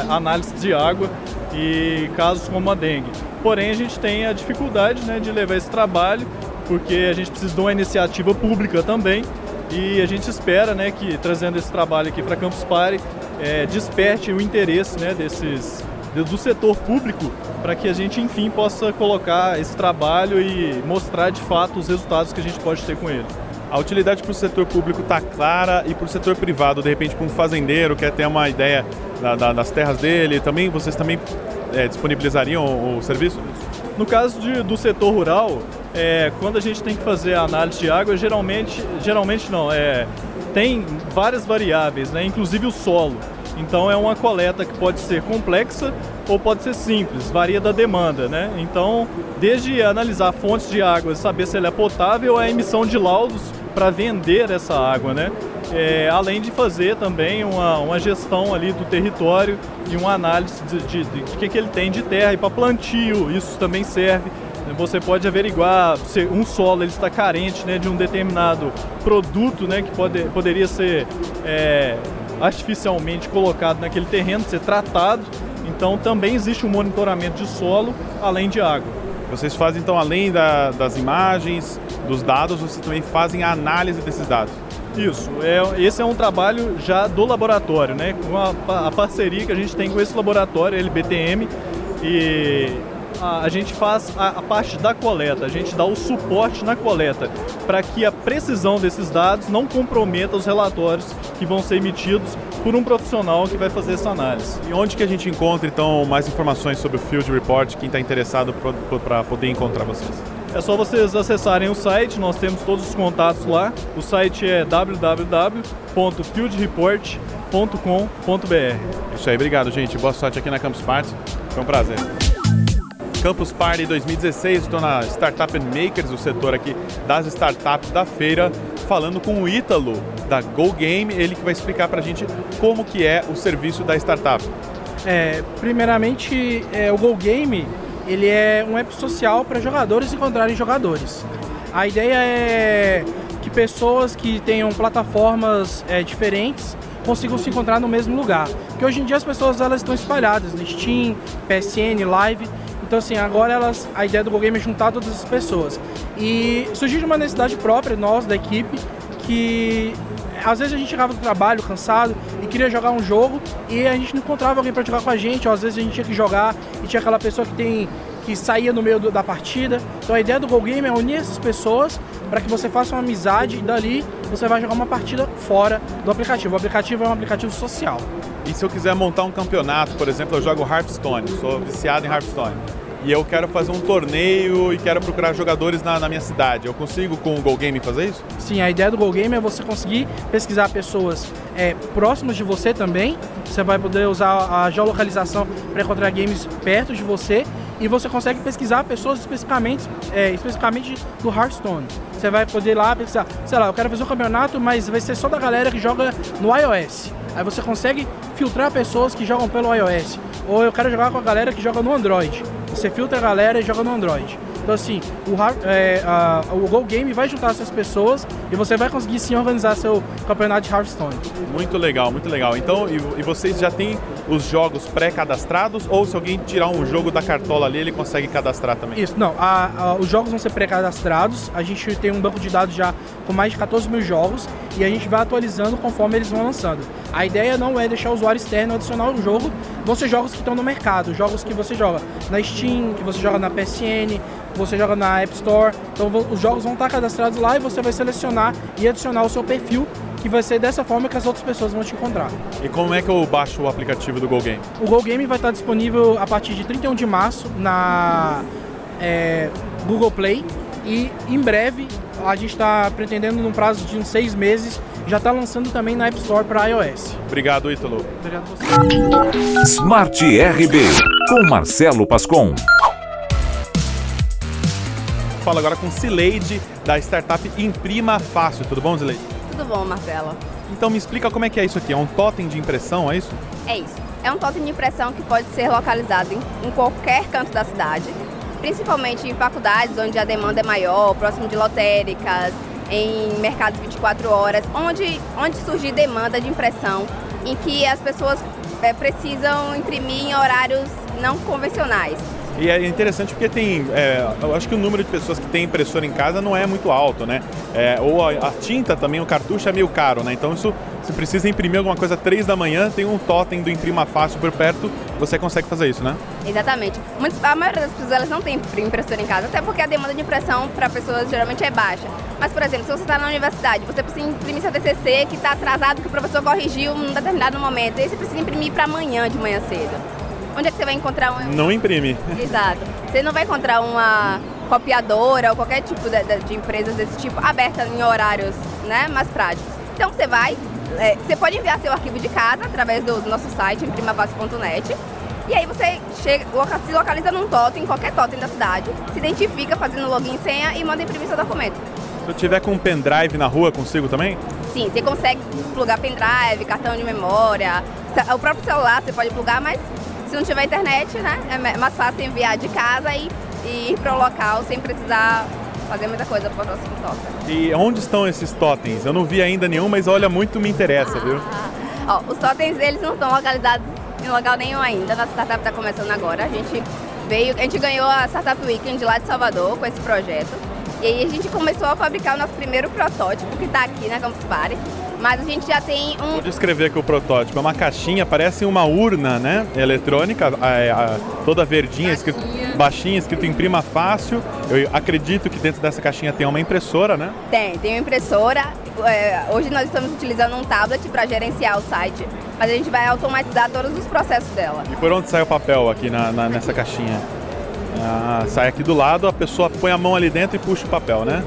análise de água e casos como a dengue. Porém, a gente tem a dificuldade né, de levar esse trabalho, porque a gente precisa de uma iniciativa pública também. E a gente espera né, que, trazendo esse trabalho aqui para Campus Party, é, desperte o interesse né, desses, do setor público para que a gente, enfim, possa colocar esse trabalho e mostrar de fato os resultados que a gente pode ter com ele. A utilidade para o setor público está clara e para o setor privado, de repente, para um fazendeiro quer ter uma ideia da, da, das terras dele, também vocês também é, disponibilizariam o, o, serviço? No caso de, do setor rural, é, quando a gente tem que fazer a análise de água, geralmente, geralmente não, é, tem várias variáveis, né, inclusive o solo. Então é uma coleta que pode ser complexa ou pode ser simples, varia da demanda, né? Então, desde analisar fontes de água, saber se ela é potável, a emissão de laudos para vender essa água, né? É, além de fazer também uma, uma gestão ali do território e uma análise de, de, de, de que, que ele tem de terra e para plantio, isso também serve. Você pode averiguar se um solo ele está carente né, de um determinado produto né, que pode, poderia ser é, artificialmente colocado naquele terreno, ser tratado. Então também existe um monitoramento de solo, além de água. Vocês fazem então, além da, das imagens, dos dados, vocês também fazem a análise desses dados? Isso, é, esse é um trabalho já do laboratório, né? Com a, a parceria que a gente tem com esse laboratório, LBTM, e a, a gente faz a, a, parte da coleta, a gente dá o suporte na coleta para que a precisão desses dados não comprometa os relatórios que vão ser emitidos por um profissional que vai fazer essa análise. E onde que a gente encontra então mais informações sobre o Field Report, quem está interessado para poder encontrar vocês? É só vocês acessarem o site, nós temos todos os contatos lá. O site é www.fieldreport.com.br. Isso aí, obrigado, gente. Boa sorte aqui na Campus Party. Foi um prazer. Campus Party 2016. Estou na Startup Makers, o setor aqui das startups da feira, falando com o Ítalo da Go Game, ele que vai explicar pra gente como que é o serviço da startup. É, primeiramente, é, o Go Game ele é um app social para jogadores encontrarem jogadores. A ideia é que pessoas que tenham plataformas é, diferentes consigam se encontrar no mesmo lugar. Porque hoje em dia as pessoas elas estão espalhadas no Steam, PSN, Live. Então assim, agora elas, a ideia do Go Game é juntar todas as pessoas. E surgiu de uma necessidade própria, nós da equipe, que às vezes a gente chegava do trabalho cansado e queria jogar um jogo e a gente não encontrava alguém para jogar com a gente, ou às vezes a gente tinha que jogar e tinha aquela pessoa que tem que saía no meio do, da partida. Então a ideia do Go Game é unir essas pessoas para que você faça uma amizade e dali você vai jogar uma partida fora do aplicativo. O aplicativo é um aplicativo social. E se eu quiser montar um campeonato, por exemplo, eu jogo Hearthstone, sou viciado em Hearthstone e eu quero fazer um torneio e quero procurar jogadores na, na, minha cidade. Eu consigo com o Go Game fazer isso? Sim, a ideia do Go Game é você conseguir pesquisar pessoas é, próximas de você também. Você vai poder usar a geolocalização para encontrar games perto de você e você consegue pesquisar pessoas especificamente, é, especificamente do Hearthstone. Você vai poder lá pesquisar, sei lá, eu quero fazer um campeonato, mas vai ser só da galera que joga no iOS. Aí você consegue filtrar pessoas que jogam pelo iOS. Ou eu quero jogar com a galera que joga no Android. Você filtra a galera e joga no Android. Então assim, o, é, a, o Go Game vai juntar essas pessoas e você vai conseguir sim organizar seu campeonato de Hearthstone. Muito legal, muito legal. Então, e, e vocês já têm os jogos pré-cadastrados ou se alguém tirar um jogo da cartola ali, ele consegue cadastrar também? Isso, não. A, a, os jogos vão ser pré-cadastrados. A gente tem um banco de dados já com mais de 14 mil jogos e a gente vai atualizando conforme eles vão lançando. A ideia não é deixar o usuário externo adicionar o jogo, vão ser jogos que estão no mercado, jogos que você joga na Steam, que você joga na PSN, você joga na App Store. Então os jogos vão estar cadastrados lá e você vai selecionar e adicionar o seu perfil que vai ser dessa forma que as outras pessoas vão te encontrar. E como é que eu baixo o aplicativo do Go Game? O Go Game vai estar disponível a partir de 31 de março na é, Google Play e em breve a gente está pretendendo, num prazo de uns seis meses, já está lançando também na App Store para iOS. Obrigado, Ítalo. Obrigado a você. Smart RB, com Marcelo Pascon. Fala agora com Cileide, da startup Imprima Fácil. Tudo bom, Cileide? Tudo bom, Marcelo. Então me explica como é que é isso aqui. É um totem de impressão, é isso? É isso. É um totem de impressão que pode ser localizado em, em qualquer canto da cidade, principalmente em faculdades onde a demanda é maior, próximo de lotéricas, em mercados 24 horas, onde, onde surgir demanda de impressão, em que as pessoas é, precisam imprimir em horários não convencionais. E é interessante porque tem, é, eu acho que o número de pessoas que tem impressora em casa não é muito alto, né? É, ou a, a, tinta também, o cartucho é meio caro, né? Então isso, se precisa imprimir alguma coisa 3 da manhã, tem um totem do Imprima Fácil por perto, você consegue fazer isso, né? Exatamente. Muitas, a maioria das pessoas elas não tem impressora em casa, até porque a demanda de impressão para pessoas geralmente é baixa. Mas, por exemplo, se você está na universidade, você precisa imprimir seu TCC que está atrasado, que o professor corrigiu em um determinado momento, e você precisa imprimir para amanhã de manhã cedo. Onde é que você vai encontrar um. Não imprime. Exato. Você não vai encontrar uma copiadora ou qualquer tipo de, de, empresas desse tipo aberta em horários né, mais práticos. Então você vai, é, você pode enviar seu arquivo de casa através do, do nosso site, imprimavasso.net. E aí você chega, se localiza num totem, qualquer totem da cidade, se identifica fazendo login e senha e manda imprimir seu documento. Se eu tiver com um pendrive na rua, consigo também? Sim, você consegue plugar pendrive, cartão de memória, o próprio celular você pode plugar, mas se não tiver internet, né, é mais fácil enviar de casa e, e ir para o local sem precisar fazer muita coisa para o próximo totem. E onde estão esses totens? Eu não vi ainda nenhum, mas olha, muito me interessa, viu? Ó, os totens, eles não estão localizados em local nenhum ainda. Nossa startup está começando agora. A gente veio, a gente ganhou a Startup Weekend lá de Salvador com esse projeto. E aí a gente começou a fabricar o nosso primeiro protótipo, que está aqui na Campus Party. Mas a gente já tem um. Vou descrever aqui o protótipo. É uma caixinha, parece uma urna, né? Eletrônica, a, a, toda verdinha, escrito, baixinha, escrito imprima fácil. Eu acredito que dentro dessa caixinha tem uma impressora, né? Tem, tem uma impressora. É, hoje nós estamos utilizando um tablet para gerenciar o site, mas a gente vai automatizar todos os processos dela. E por onde sai o papel aqui na, na nessa caixinha? Ah, sai aqui do lado, a pessoa põe a mão ali dentro e puxa o papel, né?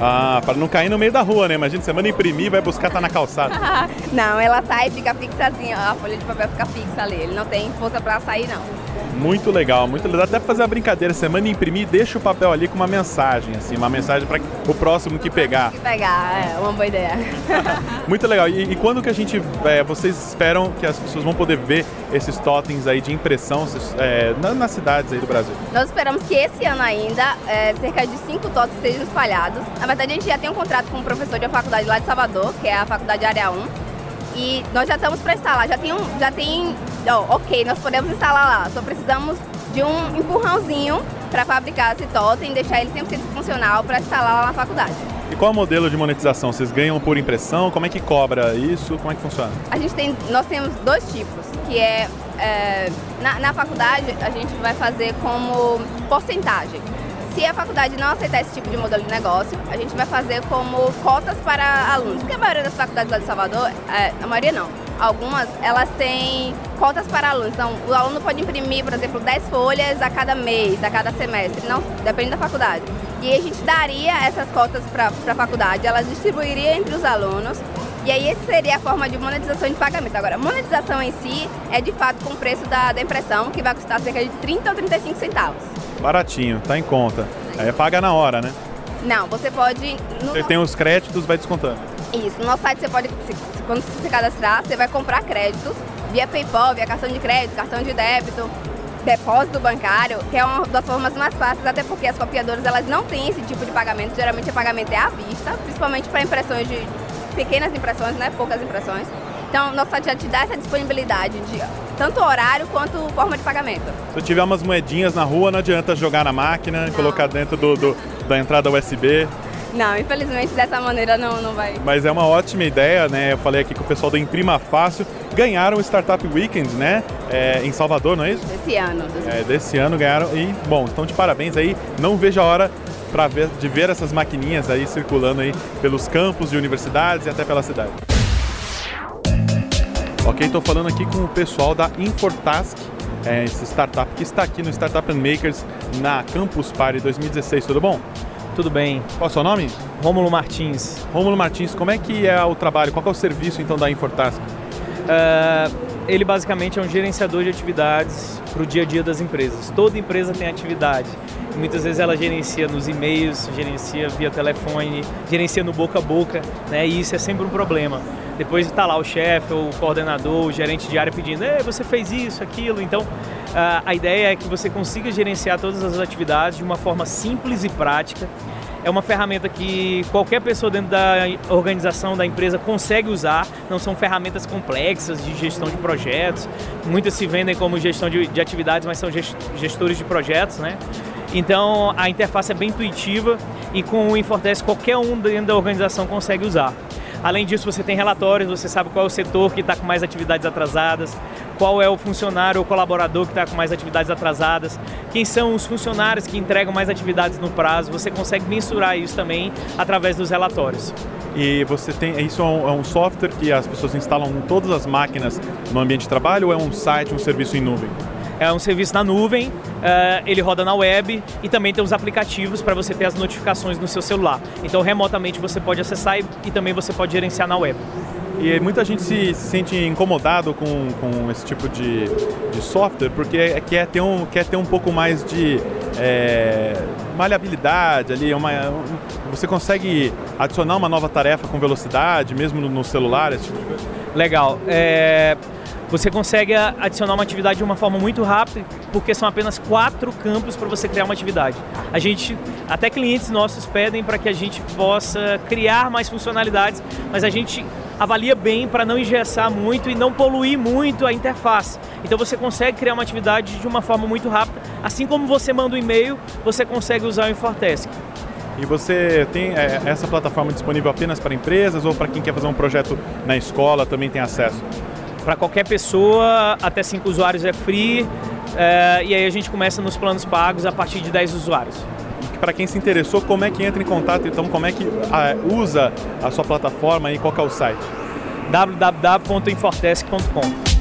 Ah, para não cair no meio da rua, né? Imagina, você manda imprimir, vai buscar, tá na calçada. não, ela sai e fica fixazinha, a folha de papel fica fixa ali, ele não tem força para sair não. Muito legal, muito legal. Dá até pra fazer uma brincadeira, você manda imprimir, deixa o papel ali com uma mensagem, assim, uma mensagem para o próximo que pegar. Que pegar, é uma boa ideia. muito legal. E, e, quando que a gente, é, vocês esperam que as pessoas vão poder ver esses totens aí de impressão é, nas cidades aí do Brasil? Nós esperamos que esse ano ainda é, cerca de cinco totens estejam espalhados. Na verdade, a gente já tem um contrato com um professor de uma faculdade lá de Salvador, que é a Faculdade Área 1 e nós já estamos para instalar, já tem um, já tem, oh, ok, nós podemos instalar lá, só precisamos de um empurrãozinho para fabricar esse totem e deixar ele 100% funcional para instalar lá na faculdade. E qual é o modelo de monetização? Vocês ganham por impressão? Como é que cobra isso? Como é que funciona? A gente tem, nós temos dois tipos, que é, é na, na faculdade a gente vai fazer como porcentagem. Se a faculdade não aceitar esse tipo de modelo de negócio, a gente vai fazer como cotas para alunos. Porque a maioria das faculdades lá de Salvador, é, a maioria não, algumas, elas têm cotas para alunos. Então, o aluno pode imprimir, por exemplo, 10 folhas a cada mês, a cada semestre, não, depende da faculdade. E a gente daria essas cotas para a faculdade, elas distribuiria entre os alunos e aí essa seria a forma de monetização de pagamento. Agora, monetização em si é de fato com o preço da, da impressão, que vai custar cerca de 30 ou 35 centavos. Baratinho, tá em conta. Aí é paga na hora, né? Não, você pode. No... Você tem os créditos, vai descontando. Isso, no nosso site você pode, quando você se cadastrar, você vai comprar créditos via PayPal, via cartão de crédito, cartão de débito, depósito bancário, que é uma das formas mais fáceis, até porque as copiadoras elas não têm esse tipo de pagamento, geralmente o pagamento é à vista, principalmente para impressões de pequenas impressões, né, poucas impressões. Então, nosso site já te dá essa disponibilidade de tanto horário quanto forma de pagamento. Se eu tiver umas moedinhas na rua, não adianta jogar na máquina, não. colocar dentro do, do, da entrada USB. Não, infelizmente dessa maneira não, não vai. Mas é uma ótima ideia, né? Eu falei aqui com o pessoal da Imprima Fácil. Ganharam o Startup Weekend, né? É, em Salvador, não é isso? Desse ano. É, desse ano ganharam. E, bom, então de parabéns aí. Não vejo a hora ver, de ver essas maquininhas aí circulando aí pelos campos de universidades e até pela cidade. Ok, estou falando aqui com o pessoal da Infortask, é, esse startup que está aqui no Startup and Makers na Campus Party 2016. Tudo bom? Tudo bem. Qual é o seu nome? Rômulo Martins. Rômulo Martins, como é que é o trabalho? Qual é o serviço então da Infortask? Uh, ele basicamente é um gerenciador de atividades para o dia a dia das empresas. Toda empresa tem atividade. Muitas vezes ela gerencia nos e-mails, gerencia via telefone, gerencia no boca a boca, né? E isso é sempre um problema. Depois está lá o chefe, o coordenador, o gerente de área pedindo, Ei, você fez isso, aquilo. Então, a ideia é que você consiga gerenciar todas as atividades de uma forma simples e prática. É uma ferramenta que qualquer pessoa dentro da organização, da empresa, consegue usar. Não são ferramentas complexas de gestão de projetos. Muitas se vendem como gestão de, de atividades, mas são gestores de projetos, né? Então a interface é bem intuitiva e com o Infortest qualquer um dentro da organização consegue usar. Além disso, você tem relatórios, você sabe qual é o setor que está com mais atividades atrasadas, qual é o funcionário ou colaborador que está com mais atividades atrasadas, quem são os funcionários que entregam mais atividades no prazo, você consegue mensurar isso também através dos relatórios. E você tem, isso é um, é um software que as pessoas instalam em todas as máquinas no ambiente de trabalho ou é um site, um serviço em nuvem? É um serviço na nuvem, uh, ele roda na web e também tem os aplicativos para você ter as notificações no seu celular. Então, remotamente você pode acessar e, e também você pode gerenciar na web. E muita gente se, se sente incomodado com, com esse tipo de, de software porque é, quer ter um, quer ter um pouco mais de é, maleabilidade ali. Uma, você consegue adicionar uma nova tarefa com velocidade, mesmo no, no celular, esse tipo de coisa? Legal. É, você consegue adicionar uma atividade de uma forma muito rápida, porque são apenas quatro campos para você criar uma atividade. A gente, até clientes nossos pedem para que a gente possa criar mais funcionalidades, mas a gente avalia bem para não engessar muito e não poluir muito a interface. Então você consegue criar uma atividade de uma forma muito rápida, assim como você manda um e-mail, você consegue usar o Infortask. E você tem é, essa plataforma disponível apenas para empresas ou para quem quer fazer um projeto na escola também tem acesso? Para qualquer pessoa, até 5 usuários é free. É, e aí a gente começa nos planos pagos a partir de 10 usuários. Para quem se interessou, como é que entra em contato? Então, como é que a, usa a sua plataforma e qual é o site? www.infortesc.com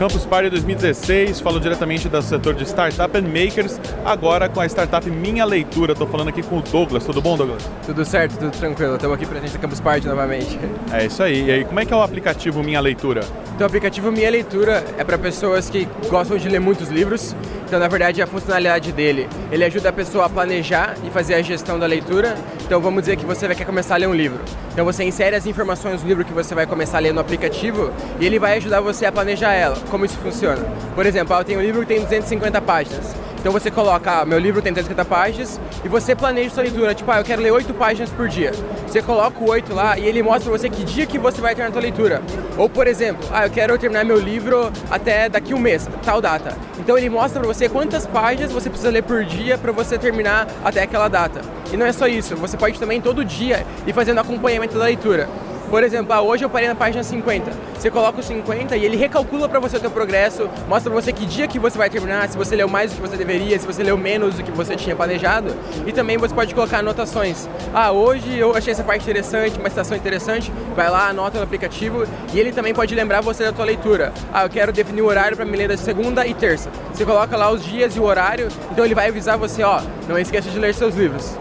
Campus Party 2016, falou diretamente do setor de Startup and Makers. agora com a startup Minha Leitura. Estou falando aqui com o Douglas. Tudo bom, Douglas? Tudo certo, tudo tranquilo. Estamos aqui presente na Campus Party novamente. É isso aí. E aí, como é que é o aplicativo Minha Leitura? Então, o aplicativo Minha Leitura é para pessoas que gostam de ler muitos livros. Então, na verdade, a funcionalidade dele, ele ajuda a pessoa a planejar e fazer a gestão da leitura. Então, vamos dizer que você vai querer começar a ler um livro. Então, você insere as informações do livro que você vai começar a ler no aplicativo e ele vai ajudar você a planejar ela. Como isso funciona? Por exemplo, eu tenho um livro que tem 250 páginas. Então você coloca, ah, meu livro tem 250 páginas e você planeja sua leitura. Tipo, ah, eu quero ler 8 páginas por dia. Você coloca o 8 lá e ele mostra pra você que dia que você vai terminar a sua leitura. Ou, por exemplo, ah, eu quero terminar meu livro até daqui um mês, tal data. Então ele mostra pra você quantas páginas você precisa ler por dia para você terminar até aquela data. E não é só isso, você pode também todo dia ir fazendo acompanhamento da leitura. Por exemplo, ah, hoje eu parei na página 50. Você coloca o 50 e ele recalcula para você o teu progresso, mostra para você que dia que você vai terminar, se você leu mais do que você deveria, se você leu menos do que você tinha planejado. E também você pode colocar anotações. Ah, hoje eu achei essa parte interessante, uma estação interessante, vai lá, anota no aplicativo e ele também pode lembrar você da tua leitura. Ah, eu quero definir o horário para me ler da segunda e terça. Você coloca lá os dias e o horário, então ele vai avisar você, ó, não esqueça de ler seus livros.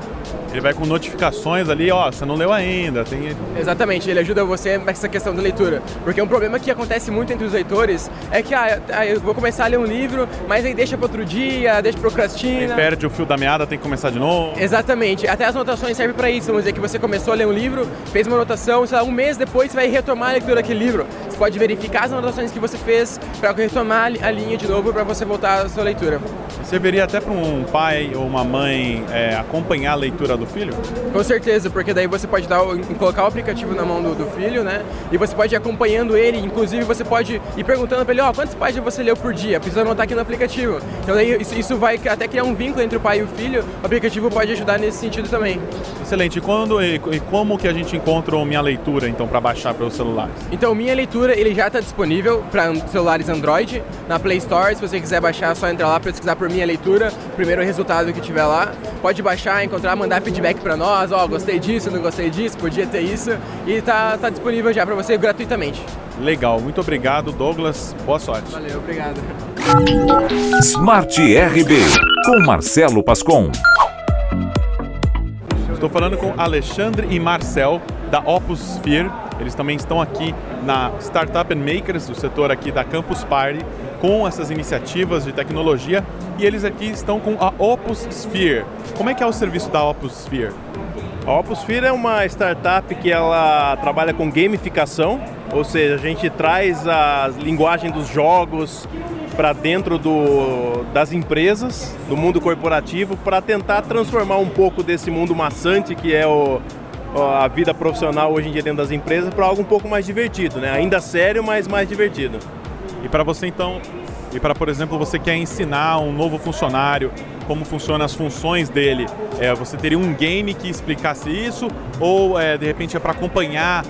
Ele vai com notificações ali, ó, você não leu ainda. Tem... Exatamente, ele ajuda você nessa questão da leitura. Porque um problema que acontece muito entre os leitores é que, ah, eu vou começar a ler um livro, mas aí deixa para outro dia, deixa procrastina. Aí perde o fio da meada, tem que começar de novo. Exatamente, até as anotações servem para isso. Vamos dizer que você começou a ler um livro, fez uma anotação, sei lá, um mês depois você vai retomar a leitura daquele livro. Você pode verificar as anotações que você fez para retomar a linha de novo para você voltar à sua leitura. Serviria até para um pai ou uma mãe é, acompanhar a leitura do filho? Com certeza, porque daí você pode dar, colocar o aplicativo na mão do, do, filho, né? E você pode ir acompanhando ele, inclusive você pode ir perguntando para ele, ó, oh, quantas páginas você leu por dia? Precisa anotar aqui no aplicativo. Então daí isso, isso, vai até criar um vínculo entre o pai e o filho, o aplicativo pode ajudar nesse sentido também. Excelente. E quando e, e como que a gente encontra o Minha Leitura, então, para baixar para os celulares? Então, o Minha Leitura, ele já está disponível para celulares Android, na Play Store, se você quiser baixar, é só entrar lá, pesquisar por Minha Leitura, primeiro resultado que tiver lá. Pode baixar, encontrar, mandar feedback para nós, ó, oh, gostei disso, não gostei disso, podia ter isso, e tá, tá disponível já para você gratuitamente. Legal, muito obrigado, Douglas. Boa sorte. Valeu, obrigado. Smart RB com Marcelo Pascom. Estou falando com Alexandre e Marcel da Opus Sphere. Eles também estão aqui na Startup and Makers, do setor aqui da Campus Party, com essas iniciativas de tecnologia. E eles aqui estão com a Opus Sphere. Como é que é o serviço da Opus Sphere? A Opus Sphere é uma startup que ela trabalha com gamificação, ou seja, a gente traz a linguagem dos jogos para dentro do, das empresas, do mundo corporativo, para tentar transformar um pouco desse mundo maçante que é o, a vida profissional hoje em dia dentro das empresas para algo um pouco mais divertido, né? Ainda sério, mas mais divertido. E para você então, e para por exemplo você quer ensinar um novo funcionário como funcionam as funções dele, é, você teria um game que explicasse isso ou é, de repente é para acompanhar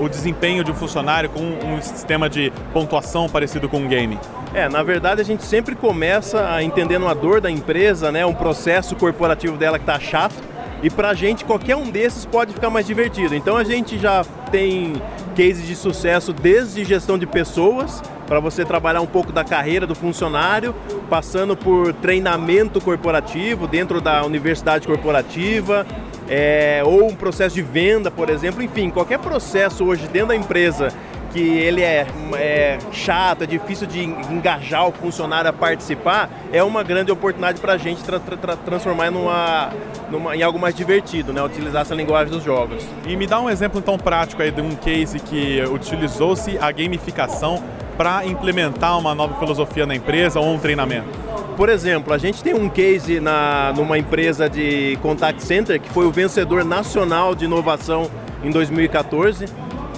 o desempenho de um funcionário com um sistema de pontuação parecido com um game? É, na verdade a gente sempre começa entendendo a dor da empresa, né, um processo corporativo dela que está chato e para a gente, qualquer um desses pode ficar mais divertido. Então a gente já tem cases de sucesso desde gestão de pessoas, para você trabalhar um pouco da carreira do funcionário, passando por treinamento corporativo dentro da universidade corporativa, é, ou um processo de venda, por exemplo. Enfim, qualquer processo hoje dentro da empresa que ele é, é chato, é difícil de engajar o funcionário a participar, é uma grande oportunidade para a gente tra tra transformar numa, numa, em algo mais divertido, né? utilizar essa linguagem dos jogos. E me dá um exemplo tão prático aí de um case que utilizou-se a gamificação para implementar uma nova filosofia na empresa ou um treinamento. Por exemplo, a gente tem um case na, numa empresa de contact center que foi o vencedor nacional de inovação em 2014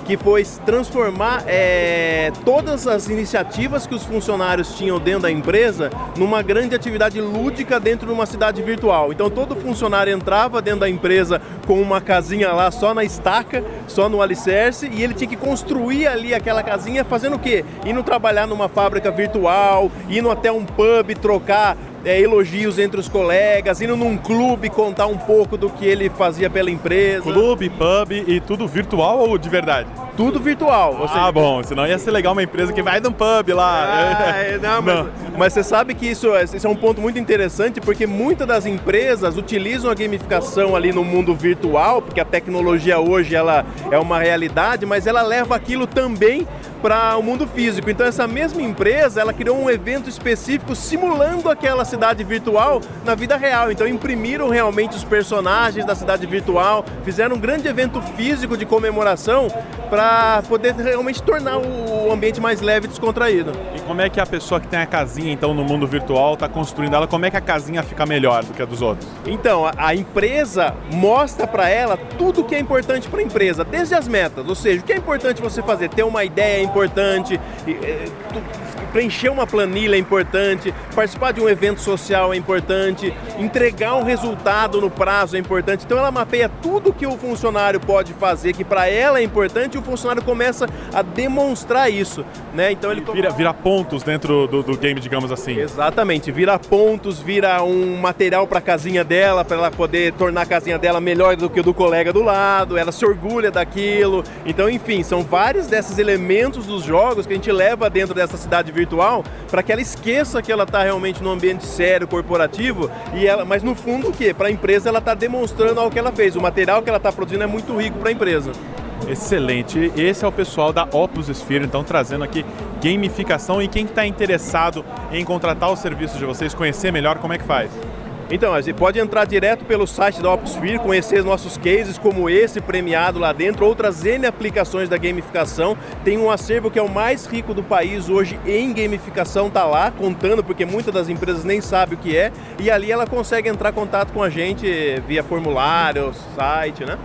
que foi transformar é, todas as iniciativas que os funcionários tinham dentro da empresa numa grande atividade lúdica dentro de uma cidade virtual. Então todo funcionário entrava dentro da empresa com uma casinha lá só na estaca, só no alicerce, e ele tinha que construir ali aquela casinha fazendo o quê? Indo trabalhar numa fábrica virtual, indo até um pub trocar é, elogios entre os colegas, indo num clube contar um pouco do que ele fazia pela empresa. Clube, pub e tudo virtual ou de verdade? tudo virtual. Ah, bom, senão ia ser legal uma empresa que vai num pub lá. Ah, não, mas, mas você sabe que isso, é- isso é um ponto muito interessante porque muitas das empresas utilizam a gamificação ali no mundo virtual, porque a tecnologia hoje ela é uma realidade, mas ela leva aquilo também para o mundo físico. Então essa mesma empresa, ela criou um evento específico simulando aquela cidade virtual na vida real. Então imprimiram realmente os personagens da cidade virtual, fizeram um grande evento físico de comemoração para poder realmente tornar o ambiente mais leve e descontraído. E como é que a pessoa que tem a casinha, então, no mundo virtual, está construindo ela, como é que a casinha fica melhor do que a dos outros? Então, a, a empresa mostra para ela tudo o que é importante para a empresa, desde as metas, ou seja, o que é importante você fazer, ter uma ideia importante, é, preencher uma planilha é importante, participar de um evento social é importante, entregar um resultado no prazo é importante. Então ela mapeia tudo que o funcionário pode fazer, que para ela é importante, e o funcionário começa a demonstrar isso, né? Então ele Vira, vira pontos dentro do, do game, digamos assim. Exatamente, vira pontos, vira um material para a casinha dela, para ela poder tornar a casinha dela melhor do que o do colega do lado, ela se orgulha daquilo. Então, enfim, são vários desses elementos dos jogos que a gente leva dentro dessa cidade virtual para que ela esqueça que ela está realmente num ambiente sério, corporativo, e ela, mas no fundo o quê? Para a empresa ela está demonstrando algo que ela fez. O material que ela está produzindo é muito rico para a empresa. Excelente. Esse é o pessoal da Opus Sphere, então trazendo aqui gamificação e quem está interessado em contratar o serviço de vocês, conhecer melhor, como é que faz? Então, gente pode entrar direto pelo site da Opsphere, conhecer nossos cases como esse premiado lá dentro, outras N aplicações da gamificação. Tem um acervo que é o mais rico do país hoje em gamificação, tá lá contando, porque muitas das empresas nem sabem o que é, e ali ela consegue entrar em contato com a gente via formulário, site, né?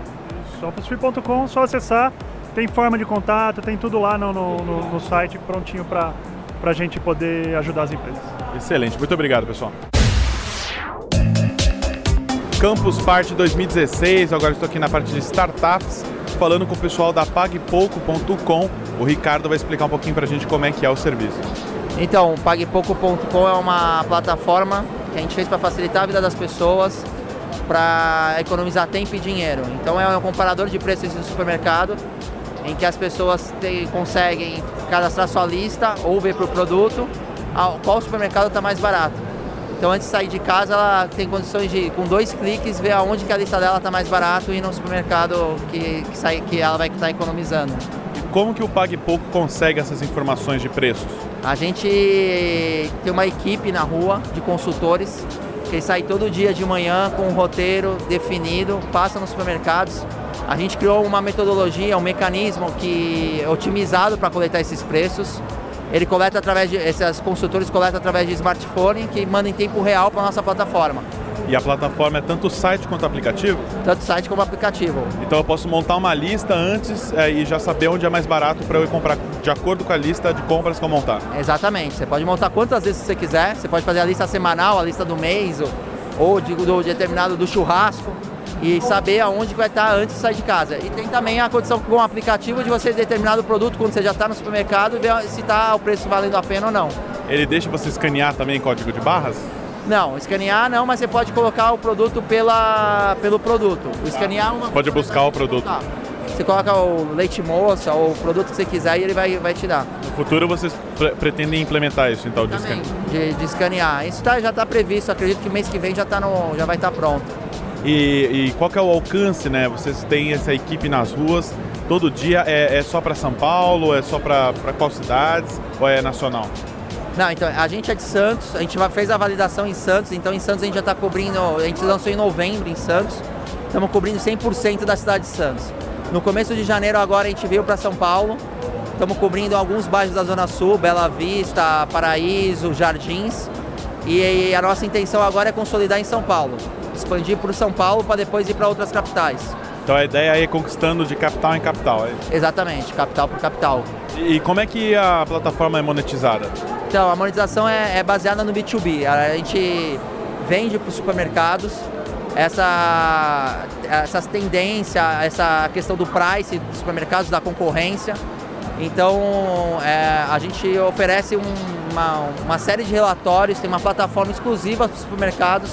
Opusfree.com, só acessar, tem forma de contato, tem tudo lá no, no, no- no site prontinho para a gente poder ajudar as empresas. Excelente, muito obrigado, pessoal. Campus Party 2016, agora estou aqui na parte de startups, falando com o pessoal da PagPouco.com. O Ricardo vai explicar um pouquinho para a gente como é que é o serviço. Então, o PagPouco.com é uma plataforma que a gente fez para facilitar a vida das pessoas, para economizar tempo e dinheiro. Então, é um comparador de preços do supermercado, em que as pessoas têm- conseguem cadastrar sua lista ou ver para o produto qual supermercado está mais barato. Então, antes de sair de casa, ela tem condições de, com dois cliques, ver aonde que a lista dela está mais barato e ir no supermercado que, que, sai, que ela vai estar economizando. E como que o PagPouco consegue essas informações de preços? A gente tem uma equipe na rua de consultores que sai todo dia de manhã com um roteiro definido, passa nos supermercados. A gente criou uma metodologia, um mecanismo que é otimizado para coletar esses preços. Ele coleta através de esses consultores coletam através de smartphone que manda em tempo real para nossa plataforma, E a plataforma é tanto site quanto aplicativo? tanto site como aplicativo. Então eu posso montar uma lista antes é, e já saber onde é mais barato para eu ir comprar de acordo com a lista de compras que eu montar. Exatamente. Você pode montar quantas vezes você quiser. Você pode fazer a lista semanal, a lista do mês, ou, ou do determinado do churrasco e saber aonde vai estar antes de sair de casa. E tem também a condição com o aplicativo de você determinar o produto quando você já está no supermercado e ver se está o preço valendo a pena ou não. Ele deixa você escanear também código de barras? Não, escanear não, mas você pode colocar o produto pela, pelo produto. O escanear Pode buscar o produto. Tá. Você coloca o leite moça ou o produto que você quiser e ele vai, vai te dar. No futuro vocês pre- pretendem implementar isso, então, de Também, escane- de, de escanear. Isso tá, já está previsto, acredito que mês que vem já, tá no, já vai estar pronto. E, e qual que é o alcance, né? Vocês têm essa equipe nas ruas todo dia? É, é só para São Paulo? É só para qual cidades? Ou é nacional? Não, então, a gente é de Santos, a gente fez a validação em Santos, então em Santos a gente já está cobrindo, a gente lançou em novembro em Santos, estamos cobrindo 100% da cidade de Santos. No começo de janeiro agora a gente veio para São Paulo, estamos cobrindo alguns bairros da Zona Sul, Bela Vista, Paraíso, Jardins, e a nossa intenção agora é consolidar em São Paulo, expandir para São Paulo para depois ir para outras capitais. Então a ideia é ir conquistando de capital em capital. é? Exatamente, capital por capital. E, e como é que a plataforma é monetizada? Então, a monetização é, é baseada no B2B. A gente vende para os supermercados essa, essas tendências, essa questão do price dos supermercados, da concorrência. Então, é, a gente oferece um- uma, uma série de relatórios, tem uma plataforma exclusiva para os supermercados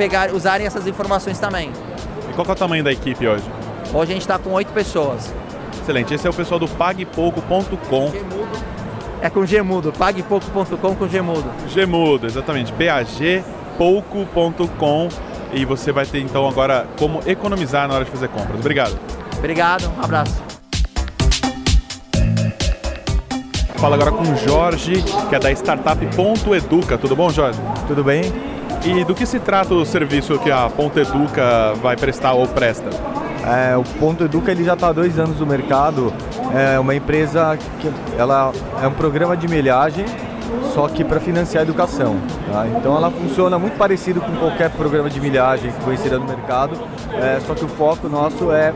pegar, usarem essas informações também. E qual que é o tamanho da equipe hoje? Hoje a gente está com oito pessoas. Excelente. Esse é o pessoal do pagpouco.com. É com Gmudo, pagpouco.com com Gmudo. Gmudo, exatamente. bagpouco.com e você vai ter então agora como economizar na hora de fazer compras. Obrigado. Obrigado, um abraço. Fala agora com o Jorge, que é da startup Ponto Educa. Tudo bom, Jorge? Tudo bem. E do que se trata o serviço que a Ponto Educa vai prestar ou presta? É, o Ponto Educa ele já está há dois anos no mercado. É uma empresa que ela é um programa de milhagem, só que para financiar a educação. Tá? Então ela funciona muito parecido com qualquer programa de milhagem conhecido no mercado, é, só que o foco nosso é,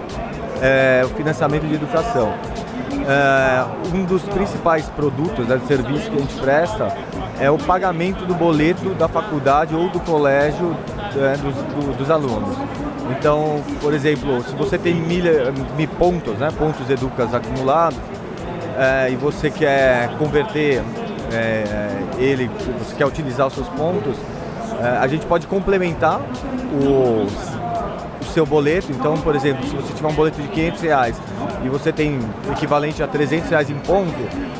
é o financiamento de educação. É, um dos principais produtos, né, serviço que a gente presta é o pagamento do boleto da faculdade ou do colégio é, dos, do, dos alunos. Então, por exemplo, se você tem mil, mil pontos, né, pontos educas acumulados, é, e você quer converter é, ele, você quer utilizar os seus pontos, é, a gente pode complementar os seu boleto. Então, por exemplo, se você tiver um boleto de 500 reais e você tem equivalente a 300 reais em ponto,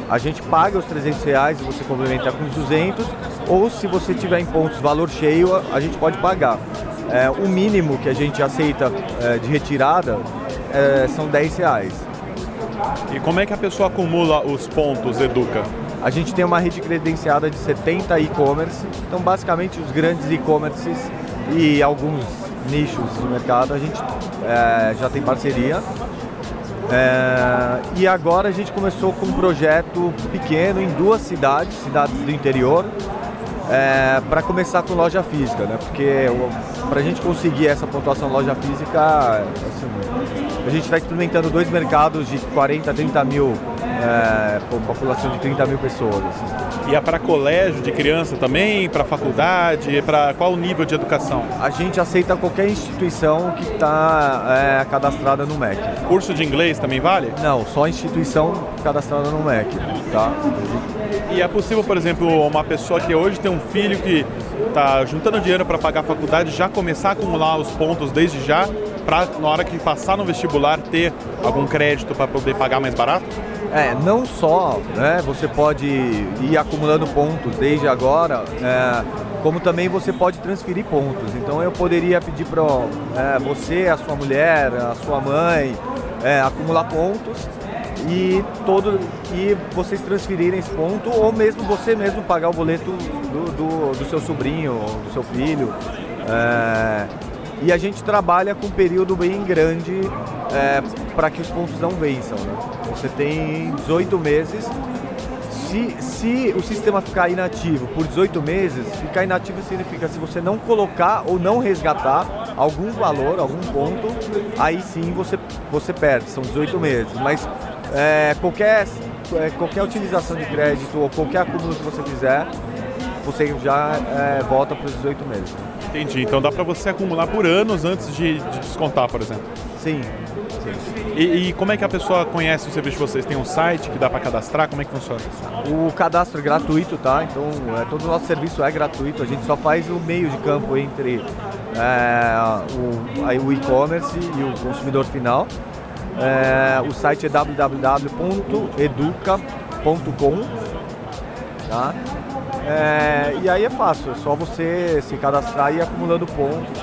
a gente paga os 300 reais e você complementa com os 200. Ou se você tiver em pontos valor cheio, a gente pode pagar. É, o mínimo que a gente aceita é, de retirada é, são 10 reais. E como é que a pessoa acumula os pontos Educa? A gente tem uma rede credenciada de 70 e-commerce, então basicamente os grandes e-commerces e alguns nichos de mercado, a gente é, já tem parceria. É, e agora a gente começou com um projeto pequeno em duas cidades, cidades do interior, é, para começar com loja física, né? Porque para a gente conseguir essa pontuação loja física, assim, a gente está experimentando dois mercados de 40, 30 mil, é, população de 30 mil pessoas. Assim. E é para colégio de criança também, para faculdade, para qual nível de educação? A gente aceita qualquer instituição que está é, cadastrada no MEC. Curso de inglês também vale? Não, só instituição cadastrada no MEC, tá? E é possível, por exemplo, uma pessoa que hoje tem um filho que está juntando dinheiro para pagar a faculdade já começar a acumular os pontos desde já, para na hora que passar no vestibular ter algum crédito para poder pagar mais barato? É, não só né, você pode ir acumulando pontos desde agora, é, como também você pode transferir pontos. Então eu poderia pedir para é, você, a sua mulher, a sua mãe, é, acumular pontos e todo e vocês transferirem esse ponto ou mesmo você mesmo pagar o boleto do, do, do seu sobrinho, do seu filho. É, e a gente trabalha com um período bem grande é, para que os pontos não vençam. Né? Você tem 18 meses. Se, se o sistema ficar inativo por 18 meses, ficar inativo significa se você não colocar ou não resgatar algum valor, algum ponto, aí sim você, você perde, são 18 meses. Mas é, qualquer, é, qualquer utilização de crédito ou qualquer acúmulo que você fizer, você já é, volta para os 18 meses. Entendi. Então dá para você acumular por anos antes de, de descontar, por exemplo. Sim. E, e, como é que a pessoa conhece o serviço de vocês? Tem um site que dá para cadastrar? Como é que funciona? O cadastro é gratuito, tá? Então é, todo o nosso serviço é gratuito. A gente só faz o meio de campo entre é, o e-commerce e o consumidor final. É, o site é www.educa.com. Tá? É, e aí é fácil, é só você se cadastrar e ir acumulando pontos.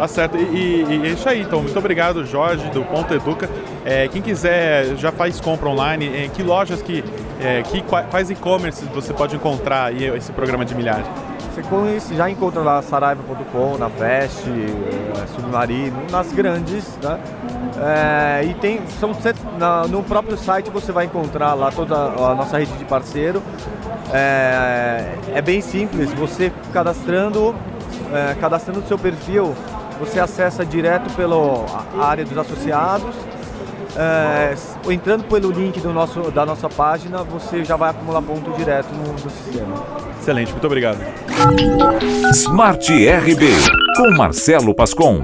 Tá certo. E, e, e, é isso aí, então. Muito obrigado, Jorge, do Ponto Educa. É, quem quiser, já faz compra online. Em que lojas que, é, que quais e-commerce você pode encontrar aí esse programa de milhares? Você já encontra lá saraiva.com, na Fast, é, Submarino, nas grandes, né? É, e tem, são, na, no próprio site você vai encontrar lá toda a nossa rede de parceiro. É, é bem simples, você cadastrando, é, cadastrando o seu perfil, você acessa direto pela área dos associados. É, entrando pelo link do nosso, da nossa página, você já vai acumular ponto direto no, no sistema. Excelente, muito obrigado. Smart RB, com Marcelo Pascon.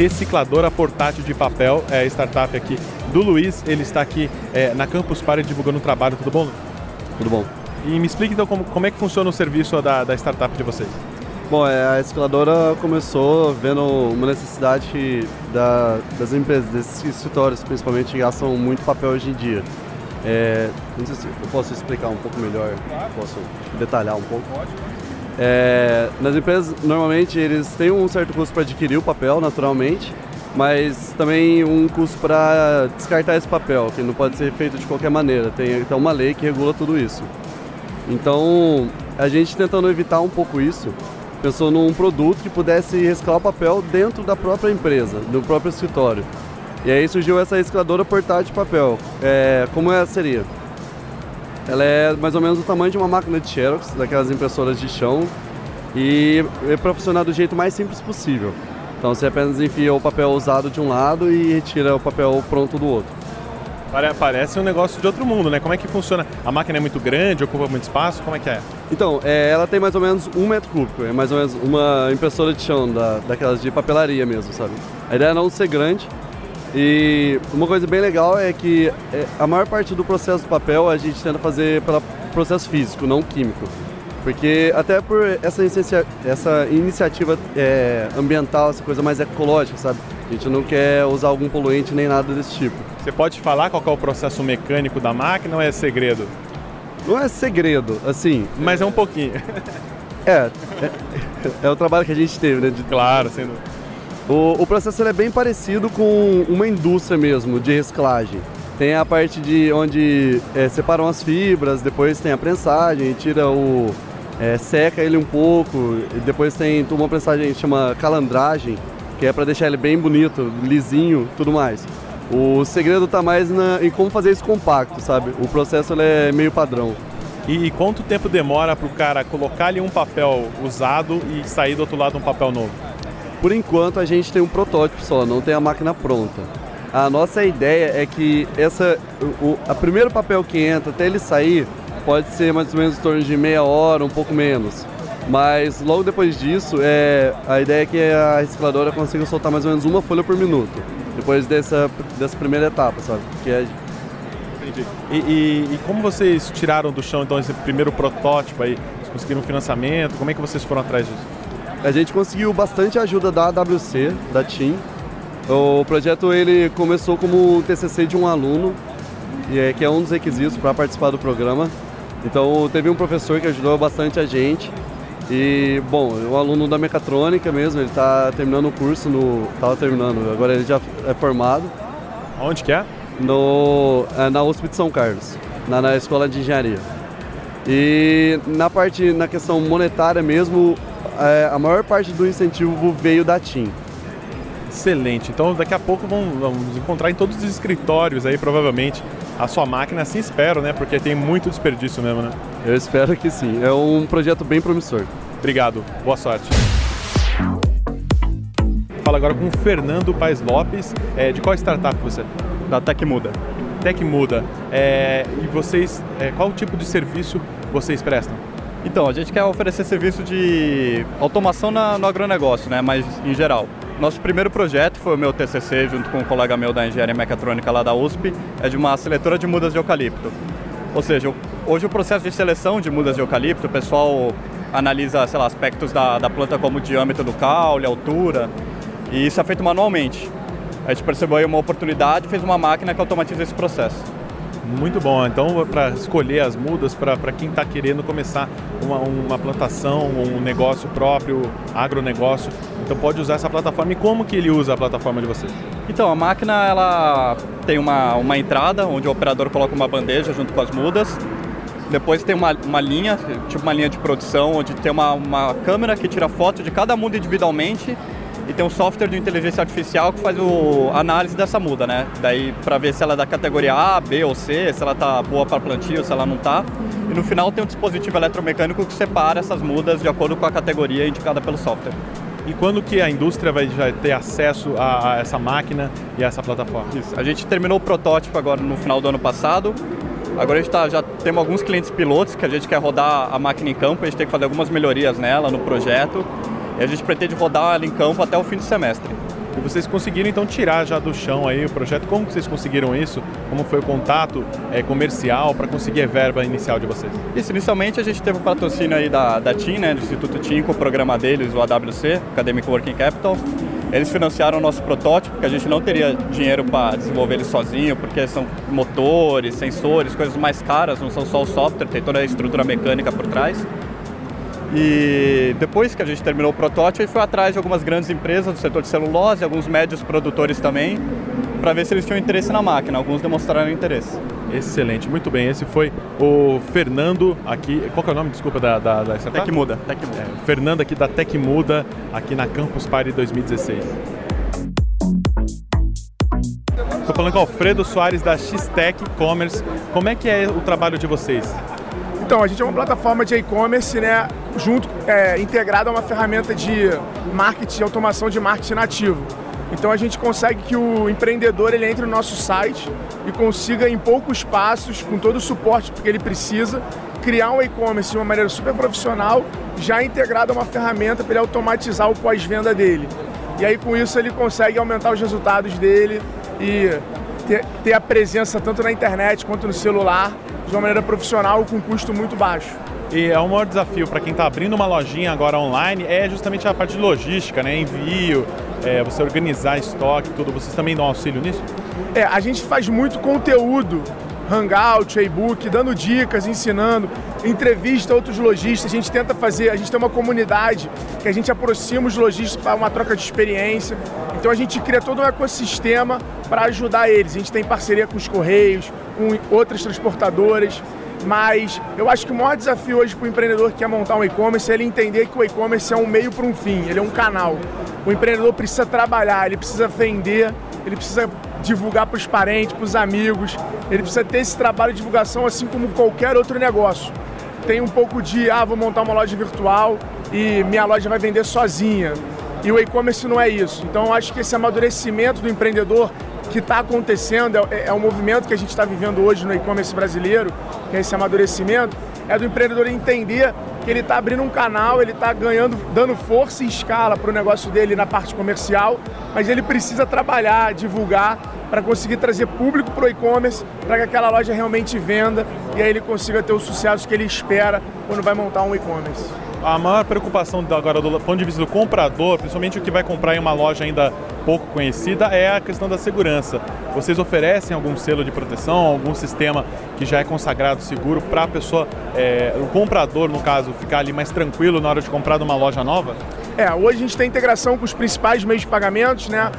recicladora portátil de papel, é a startup aqui do Luiz. Ele está aqui é, na Campus Party divulgando o trabalho. Tudo bom? Tudo bom. E me explique então como, como é que funciona o serviço da, da startup de vocês. Bom, é, a escaladora começou vendo uma necessidade da, das empresas, desses escritórios, principalmente, que gastam muito papel hoje em dia. É, não sei se eu posso explicar um pouco melhor, posso detalhar um pouco. É, nas empresas, normalmente, eles têm um certo custo para adquirir o papel, naturalmente, mas também um custo para descartar esse papel, que não pode ser feito de qualquer maneira. Tem então uma lei que regula tudo isso. Então, a gente tentando evitar um pouco isso, pensou num produto que pudesse reciclar o papel dentro da própria empresa, do próprio escritório. E aí surgiu essa recicladora portátil de papel. É, como ela seria? Ela é mais ou menos o tamanho de uma máquina de Xerox, daquelas impressoras de chão, e é para funcionar do jeito mais simples possível. Então você apenas enfia o papel usado de um lado e retira o papel pronto do outro. Parece um negócio de outro mundo, né? Como é que funciona? A máquina é muito grande, ocupa muito espaço? Como é que é? Então, é, ela tem mais ou menos um metro cúbico, é mais ou menos uma impressora de chão, da, daquelas de papelaria mesmo, sabe? A ideia é não ser grande, e uma coisa bem legal é que é, a maior parte do processo do papel a gente tenta fazer pelo processo físico, não químico. Porque até por essa, essa iniciativa é, ambiental, essa coisa mais ecológica, sabe? A gente não quer usar algum poluente nem nada desse tipo. Você pode falar qual é o processo mecânico da máquina ou é segredo? Não é segredo, assim. Mas é um pouquinho. É, é, é o trabalho que a gente teve, né? De... Claro, sem dúvida. O, o processo é bem parecido com uma indústria mesmo de reciclagem. Tem a parte de onde é, separam as fibras, depois tem a prensagem, tira o. É, seca ele um pouco, depois tem uma prensagem que chama calandragem, que é para deixar ele bem bonito, lisinho, tudo mais. O segredo está mais na, em como fazer isso compacto, sabe? O processo é meio padrão. E, e quanto tempo demora para o cara colocar ali um papel usado e sair do outro lado um papel novo? Por enquanto a gente tem um protótipo só, não tem a máquina pronta. A nossa ideia é que essa, o, a primeiro papel que entra até ele sair pode ser mais ou menos em torno de meia hora, um pouco menos. Mas logo depois disso, é, a ideia é que a recicladora consiga soltar mais ou menos uma folha por minuto. Depois dessa, dessa primeira etapa, sabe? Que é... Entendi. E, e, e, como vocês tiraram do chão então esse primeiro protótipo aí? Vocês conseguiram financiamento? Como é que vocês foram atrás disso? A gente conseguiu bastante ajuda da AWC, da TIM. O projeto ele começou como um TCC de um aluno, e é, que é um dos requisitos para participar do programa. Então teve um professor que ajudou bastante a gente. E, bom, um aluno da mecatrônica mesmo, ele está terminando o curso no. Estava terminando, agora ele já é formado. Onde que é? No, é, na USP de São Carlos, na, na escola de engenharia. E na parte, na questão monetária mesmo, é, a maior parte do incentivo veio da TIM. Excelente. Então daqui a pouco vamos, vamos encontrar em todos os escritórios aí, provavelmente, a sua máquina, assim espero, né? Porque tem muito desperdício mesmo, né? Eu espero que sim. É um projeto bem promissor. Obrigado. Boa sorte. Fala agora com o Fernando Paes Lopes. É, de qual startup você? Da Tecmuda. Tecmuda. É, e vocês, é, qual tipo de serviço vocês prestam? Então, a gente quer oferecer serviço de automação na, no agronegócio, né? mas em geral. Nosso primeiro projeto foi o meu TCC, junto com um colega meu da engenharia mecatrônica lá da USP, é de uma seletora de mudas de eucalipto. Ou seja, hoje o processo de seleção de mudas de eucalipto, o pessoal analisa, sei lá, aspectos da, da planta como o diâmetro do caule, altura, e isso é feito manualmente. A gente percebeu aí uma oportunidade e fez uma máquina que automatiza esse processo. Muito bom. Então, para escolher as mudas, para quem está querendo começar uma, uma plantação, um negócio próprio, agronegócio, então pode usar essa plataforma. E como que ele usa a plataforma de vocês? Então, a máquina ela tem uma, uma entrada onde o operador coloca uma bandeja junto com as mudas. Depois tem uma, uma linha, tipo uma linha de produção, onde tem uma, uma câmera que tira foto de cada muda individualmente e tem um software de inteligência artificial que faz o, a análise dessa muda, né? Daí para ver se ela é da categoria A, B ou C, se ela tá boa para plantio, se ela não tá. E no final tem um dispositivo eletromecânico que separa essas mudas de acordo com a categoria indicada pelo software. E quando que a indústria vai já ter acesso a, a essa máquina e a essa plataforma? Isso. A gente terminou o protótipo agora no final do ano passado. Agora a gente tá, já temos alguns clientes pilotos que a gente quer rodar a máquina em campo, a gente tem que fazer algumas melhorias nela no projeto e a gente pretende rodar ela em campo até o fim do semestre. e vocês conseguiram então tirar já do chão aí o projeto. Como vocês conseguiram isso? Como foi o contato é, comercial para conseguir a verba inicial de vocês? Isso, inicialmente a gente teve o patrocínio aí da, da TIM, né, do Instituto TIM, com o programa deles, o AWC, Academic Working Capital. Eles financiaram o nosso protótipo, que a gente não teria dinheiro para desenvolver ele sozinho, porque são motores, sensores, coisas mais caras, não são só o software, tem toda a estrutura mecânica por trás. E depois que a gente terminou o protótipo, ele foi atrás de algumas grandes empresas do setor de celulose, alguns médios produtores também, para ver se eles tinham interesse na máquina. Alguns demonstraram interesse. Excelente, muito bem. Esse foi o Fernando aqui. Qual que é o nome, desculpa, da, da, da startup? Tecmuda. Tecmuda. É, Fernando aqui da Tecmuda, aqui na Campus Party 2016. Estou falando com o Alfredo Soares da X-Tech Commerce. Como é que é o trabalho de vocês? Então, a gente é uma plataforma de e-commerce, né, junto, é, integrada a uma ferramenta de marketing, automação de marketing nativo. Então a gente consegue que o empreendedor ele entre no nosso site e consiga em poucos passos, com todo o suporte que ele precisa, criar um e-commerce de uma maneira super profissional, já integrado a uma ferramenta para ele automatizar o pós-venda dele. E aí com isso ele consegue aumentar os resultados dele e ter, ter a presença tanto na internet quanto no celular de uma maneira profissional com custo muito baixo. E é o maior desafio para quem está abrindo uma lojinha agora online é justamente a parte de logística, né? Envio, é, você organizar estoque, tudo. Vocês também dão auxílio nisso? É, a gente faz muito conteúdo, hangout, e-book, dando dicas, ensinando, entrevista outros lojistas. A gente tenta fazer, a gente tem uma comunidade que a gente aproxima os lojistas para uma troca de experiência. Então a gente cria todo um ecossistema para ajudar eles. A gente tem parceria com os Correios, com outras transportadoras. Mas eu acho que o maior desafio hoje para o empreendedor que quer montar um e-commerce é ele entender que o e-commerce é um meio para um fim, ele é um canal. O empreendedor precisa trabalhar, ele precisa vender, ele precisa divulgar para os parentes, para os amigos, ele precisa ter esse trabalho de divulgação assim como qualquer outro negócio. Tem um pouco de, ah, vou montar uma loja virtual e minha loja vai vender sozinha. E o e-commerce não é isso. Então acho que esse amadurecimento do empreendedor que está acontecendo, é, é um movimento que a gente está vivendo hoje no e-commerce brasileiro, que é esse amadurecimento, é do empreendedor entender que ele está abrindo um canal, ele está ganhando, dando força e escala para o negócio dele na parte comercial, mas ele precisa trabalhar, divulgar para conseguir trazer público para o e-commerce, para que aquela loja realmente venda e aí ele consiga ter o sucesso que ele espera quando vai montar um e-commerce a maior preocupação agora do ponto de vista do comprador, principalmente o que vai comprar em uma loja ainda pouco conhecida, é a questão da segurança. Vocês oferecem algum selo de proteção, algum sistema que já é consagrado seguro para a pessoa, é, o comprador, no caso, ficar ali mais tranquilo na hora de comprar numa loja nova? É, hoje a gente tem integração com os principais meios de pagamentos, né?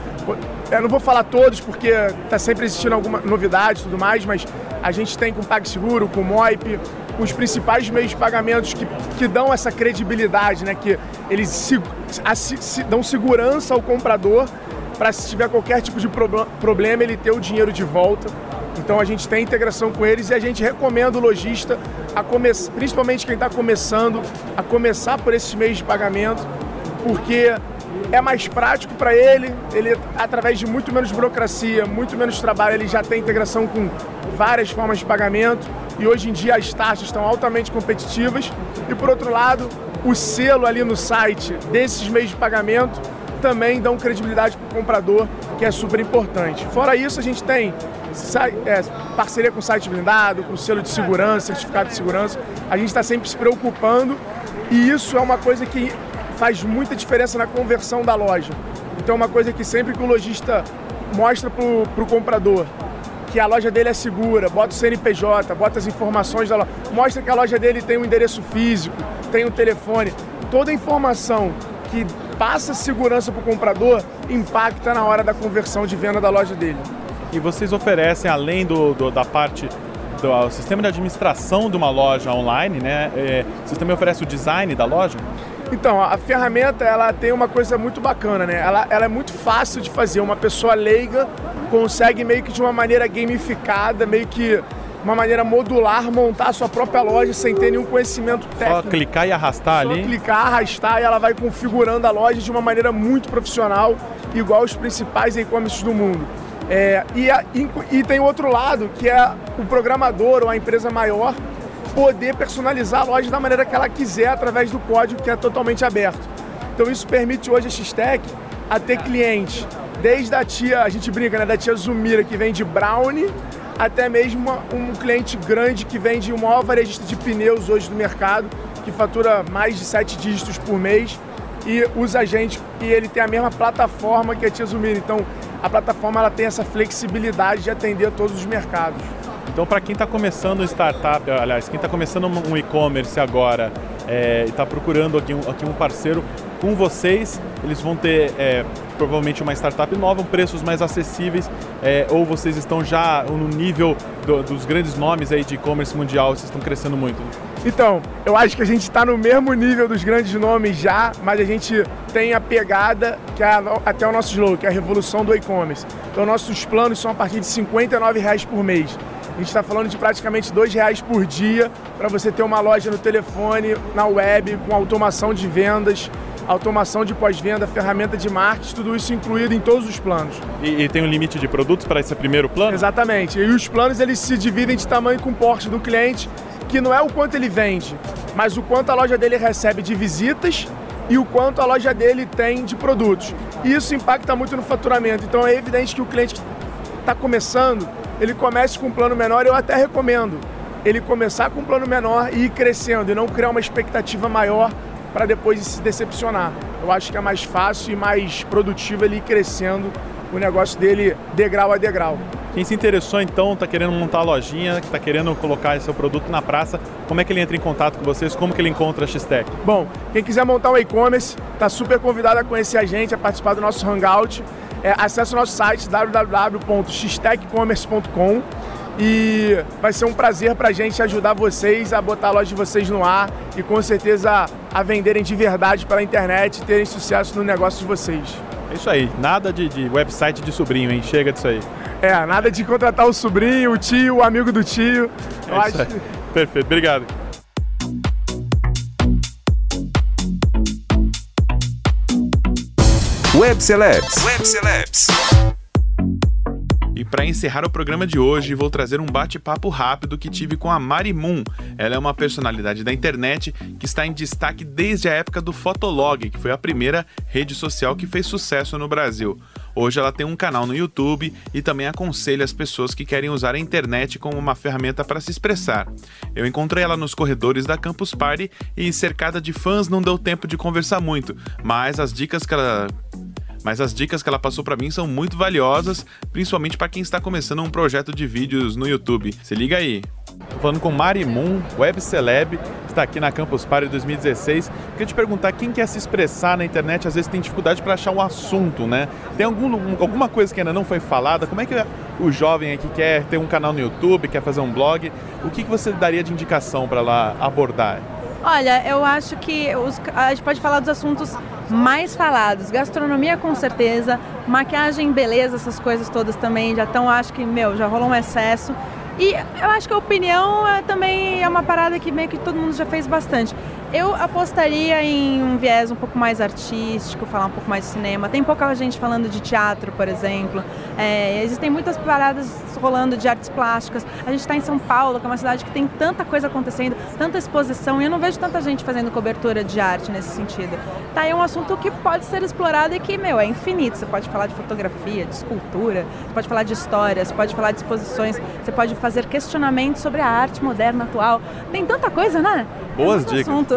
Eu não vou falar todos porque está sempre existindo alguma novidade e tudo mais, mas a gente tem com o PagSeguro, com o Moip, os principais meios de pagamentos que, que dão essa credibilidade, né? Que eles se, a, se, dão segurança ao comprador para se tiver qualquer tipo de pro, problema ele ter o dinheiro de volta. Então a gente tem integração com eles e a gente recomenda o lojista, a come, principalmente quem está começando, a começar por esses meios de pagamento, porque é mais prático para ele, ele através de muito menos burocracia, muito menos trabalho, ele já tem integração com várias formas de pagamento e hoje em dia as taxas estão altamente competitivas. E por outro lado, o selo ali no site desses meios de pagamento também dão credibilidade para o comprador, que é super importante. Fora isso, a gente tem é, parceria com site blindado, com selo de segurança, certificado de segurança. A gente está sempre se preocupando e isso é uma coisa que faz muita diferença na conversão da loja. Então é uma coisa que sempre que o lojista mostra para o comprador que a loja dele é segura, bota o CNPJ, bota as informações da loja, mostra que a loja dele tem um endereço físico, tem um telefone. Toda informação que passa segurança para o comprador impacta na hora da conversão de venda da loja dele. E vocês oferecem, além do, do da parte do sistema de administração de uma loja online, né? É, vocês também oferecem o design da loja? Então, a ferramenta ela tem uma coisa muito bacana, né? Ela, ela é muito fácil de fazer. Uma pessoa leiga consegue meio que de uma maneira gamificada, meio que uma maneira modular, montar a sua própria loja sem ter nenhum conhecimento técnico. Só clicar e arrastar Só ali? Só clicar, arrastar e ela vai configurando a loja de uma maneira muito profissional, igual os principais e-commerces do mundo. É, e, a, e tem outro lado, que é o programador ou a empresa maior poder personalizar a loja da maneira que ela quiser através do código que é totalmente aberto. Então isso permite hoje a X-Tech a ter clientes desde a tia, a gente brinca, né, da tia Zumira que vende brownie, até mesmo um cliente grande que vende o maior varejista de pneus hoje no mercado, que fatura mais de sete dígitos por mês e usa a gente e ele tem a mesma plataforma que a tia Zumira. Então, a plataforma ela tem essa flexibilidade de atender a todos os mercados. Então, para quem está começando um startup, aliás, quem está começando um e-commerce agora é, e está procurando aqui um, aqui um parceiro com vocês, eles vão ter é, provavelmente uma startup nova, preços mais acessíveis, é, ou vocês estão já no nível do, dos grandes nomes aí de e-commerce mundial, vocês estão crescendo muito? Então, eu acho que a gente está no mesmo nível dos grandes nomes já, mas a gente tem a pegada que é até o nosso slogan, que é a revolução do e-commerce. Então, nossos planos são a partir de 59 reais por mês. A gente está falando de praticamente R$ reais por dia para você ter uma loja no telefone, na web, com automação de vendas, automação de pós-venda, ferramenta de marketing, tudo isso incluído em todos os planos. E, e tem um limite de produtos para esse primeiro plano? Exatamente. E os planos eles se dividem de tamanho com porte do cliente, que não é o quanto ele vende, mas o quanto a loja dele recebe de visitas e o quanto a loja dele tem de produtos. E isso impacta muito no faturamento. Então é evidente que o cliente que está começando, ele comece com um plano menor, eu até recomendo ele começar com um plano menor e ir crescendo e não criar uma expectativa maior para depois se decepcionar. Eu acho que é mais fácil e mais produtivo ele ir crescendo o negócio dele degrau a degrau. Quem se interessou então, está querendo montar a lojinha, está querendo colocar seu produto na praça, como é que ele entra em contato com vocês? Como que ele encontra a X-Tech? Bom, quem quiser montar um e-commerce, está super convidado a conhecer a gente, a participar do nosso Hangout. É, acesse o nosso site www.xtechcommerce.com e vai ser um prazer para a gente ajudar vocês a botar a loja de vocês no ar e com certeza a venderem de verdade pela internet e terem sucesso no negócio de vocês. É isso aí, nada de, de website de sobrinho, hein? Chega disso aí. É, nada de contratar o sobrinho, o tio, o amigo do tio. Eu é acho que... Perfeito, obrigado. Web Celebs. Web Celebs. E para encerrar o programa de hoje, vou trazer um bate-papo rápido que tive com a Mari Moon. Ela é uma personalidade da internet que está em destaque desde a época do Fotolog, que foi a primeira rede social que fez sucesso no Brasil. Hoje ela tem um canal no YouTube e também aconselha as pessoas que querem usar a internet como uma ferramenta para se expressar. Eu encontrei ela nos corredores da Campus Party e cercada de fãs não deu tempo de conversar muito, mas as dicas que ela mas as dicas que ela passou para mim são muito valiosas, principalmente para quem está começando um projeto de vídeos no YouTube. Se liga aí. Tô falando com Mari Moon, web celeb, está aqui na Campus Party 2016. Queria te perguntar, quem quer se expressar na internet às vezes tem dificuldade para achar um assunto, né? Tem algum, alguma coisa que ainda não foi falada? Como é que o jovem aqui quer ter um canal no YouTube, quer fazer um blog? O que, que você daria de indicação para lá abordar? Olha, eu acho que os, a gente pode falar dos assuntos mais falados. Gastronomia com certeza, maquiagem, beleza, essas coisas todas também já estão, acho que, meu, já rolou um excesso. E eu acho que a opinião é, também é uma parada que meio que todo mundo já fez bastante. Eu apostaria em um viés um pouco mais artístico, falar um pouco mais de cinema. Tem pouca gente falando de teatro, por exemplo. É, existem muitas paradas rolando de artes plásticas. A gente está em São Paulo, que é uma cidade que tem tanta coisa acontecendo, tanta exposição, e eu não vejo tanta gente fazendo cobertura de arte nesse sentido. Tá aí um assunto que pode ser explorado e que, meu, é infinito. Você pode falar de fotografia, de escultura, você pode falar de história, você pode falar de exposições, você pode fazer questionamentos sobre a arte moderna atual. Tem tanta coisa, né? Boas dicas. Assunto.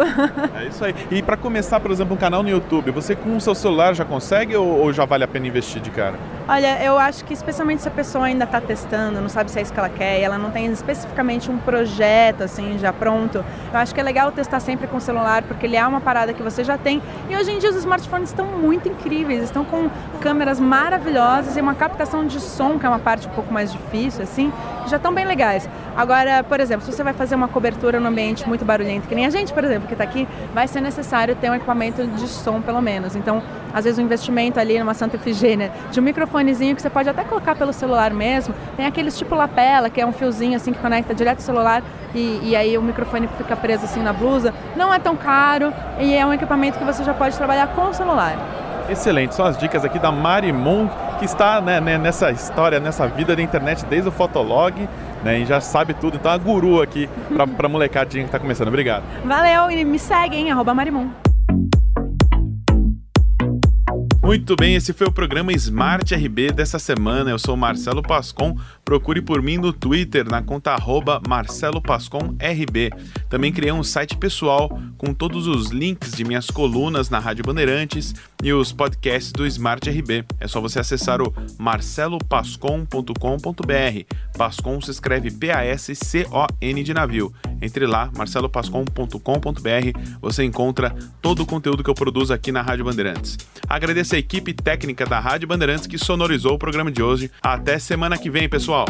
É isso aí. E para começar, por exemplo, um canal no YouTube, você com o seu celular já consegue ou, ou já vale a pena investir de cara? Olha, eu acho que especialmente se a pessoa ainda está testando, não sabe se é isso que ela quer, ela não tem especificamente um projeto assim já pronto, eu acho que é legal testar sempre com o celular, porque ele é uma parada que você já tem. E hoje em dia os smartphones estão muito incríveis, estão com câmeras maravilhosas e uma captação de som, que é uma parte um pouco mais difícil, assim, já estão bem legais. Agora, por exemplo, se você vai fazer uma cobertura num ambiente muito barulhento, que nem a gente, por exemplo, que está aqui, vai ser necessário ter um equipamento de som, pelo menos. Então, às vezes, um investimento ali numa Santa Efigênia de um microfonezinho que você pode até colocar pelo celular mesmo. Tem aqueles tipo lapela, que é um fiozinho assim que conecta direto ao celular e, e aí o microfone fica preso assim na blusa. Não é tão caro e é um equipamento que você já pode trabalhar com o celular. Excelente, são as dicas aqui da Mari Moon, que está né, né, nessa história, nessa vida da internet desde o Fotolog, né, e já sabe tudo. Então, a guru aqui para a molecadinha que está começando. Obrigado. Valeu, e me segue, hein, arroba Marimun. Muito bem, esse foi o programa Smart RB dessa semana. Eu sou Marcelo Pascon. Procure por mim no Twitter, na conta arroba Marcelo Pascon RB. Também criei um site pessoal com todos os links de minhas colunas na Rádio Bandeirantes e os podcasts do Smart RB. É só você acessar o marcelopascon.com.br. Pascon se escreve P-A-S-C-O-N de navio. Entre lá, marcelopascon.com.br, você encontra todo o conteúdo que eu produzo aqui na Rádio Bandeirantes a equipe técnica da Rádio Bandeirantes que sonorizou o programa de hoje. Até semana que vem, pessoal!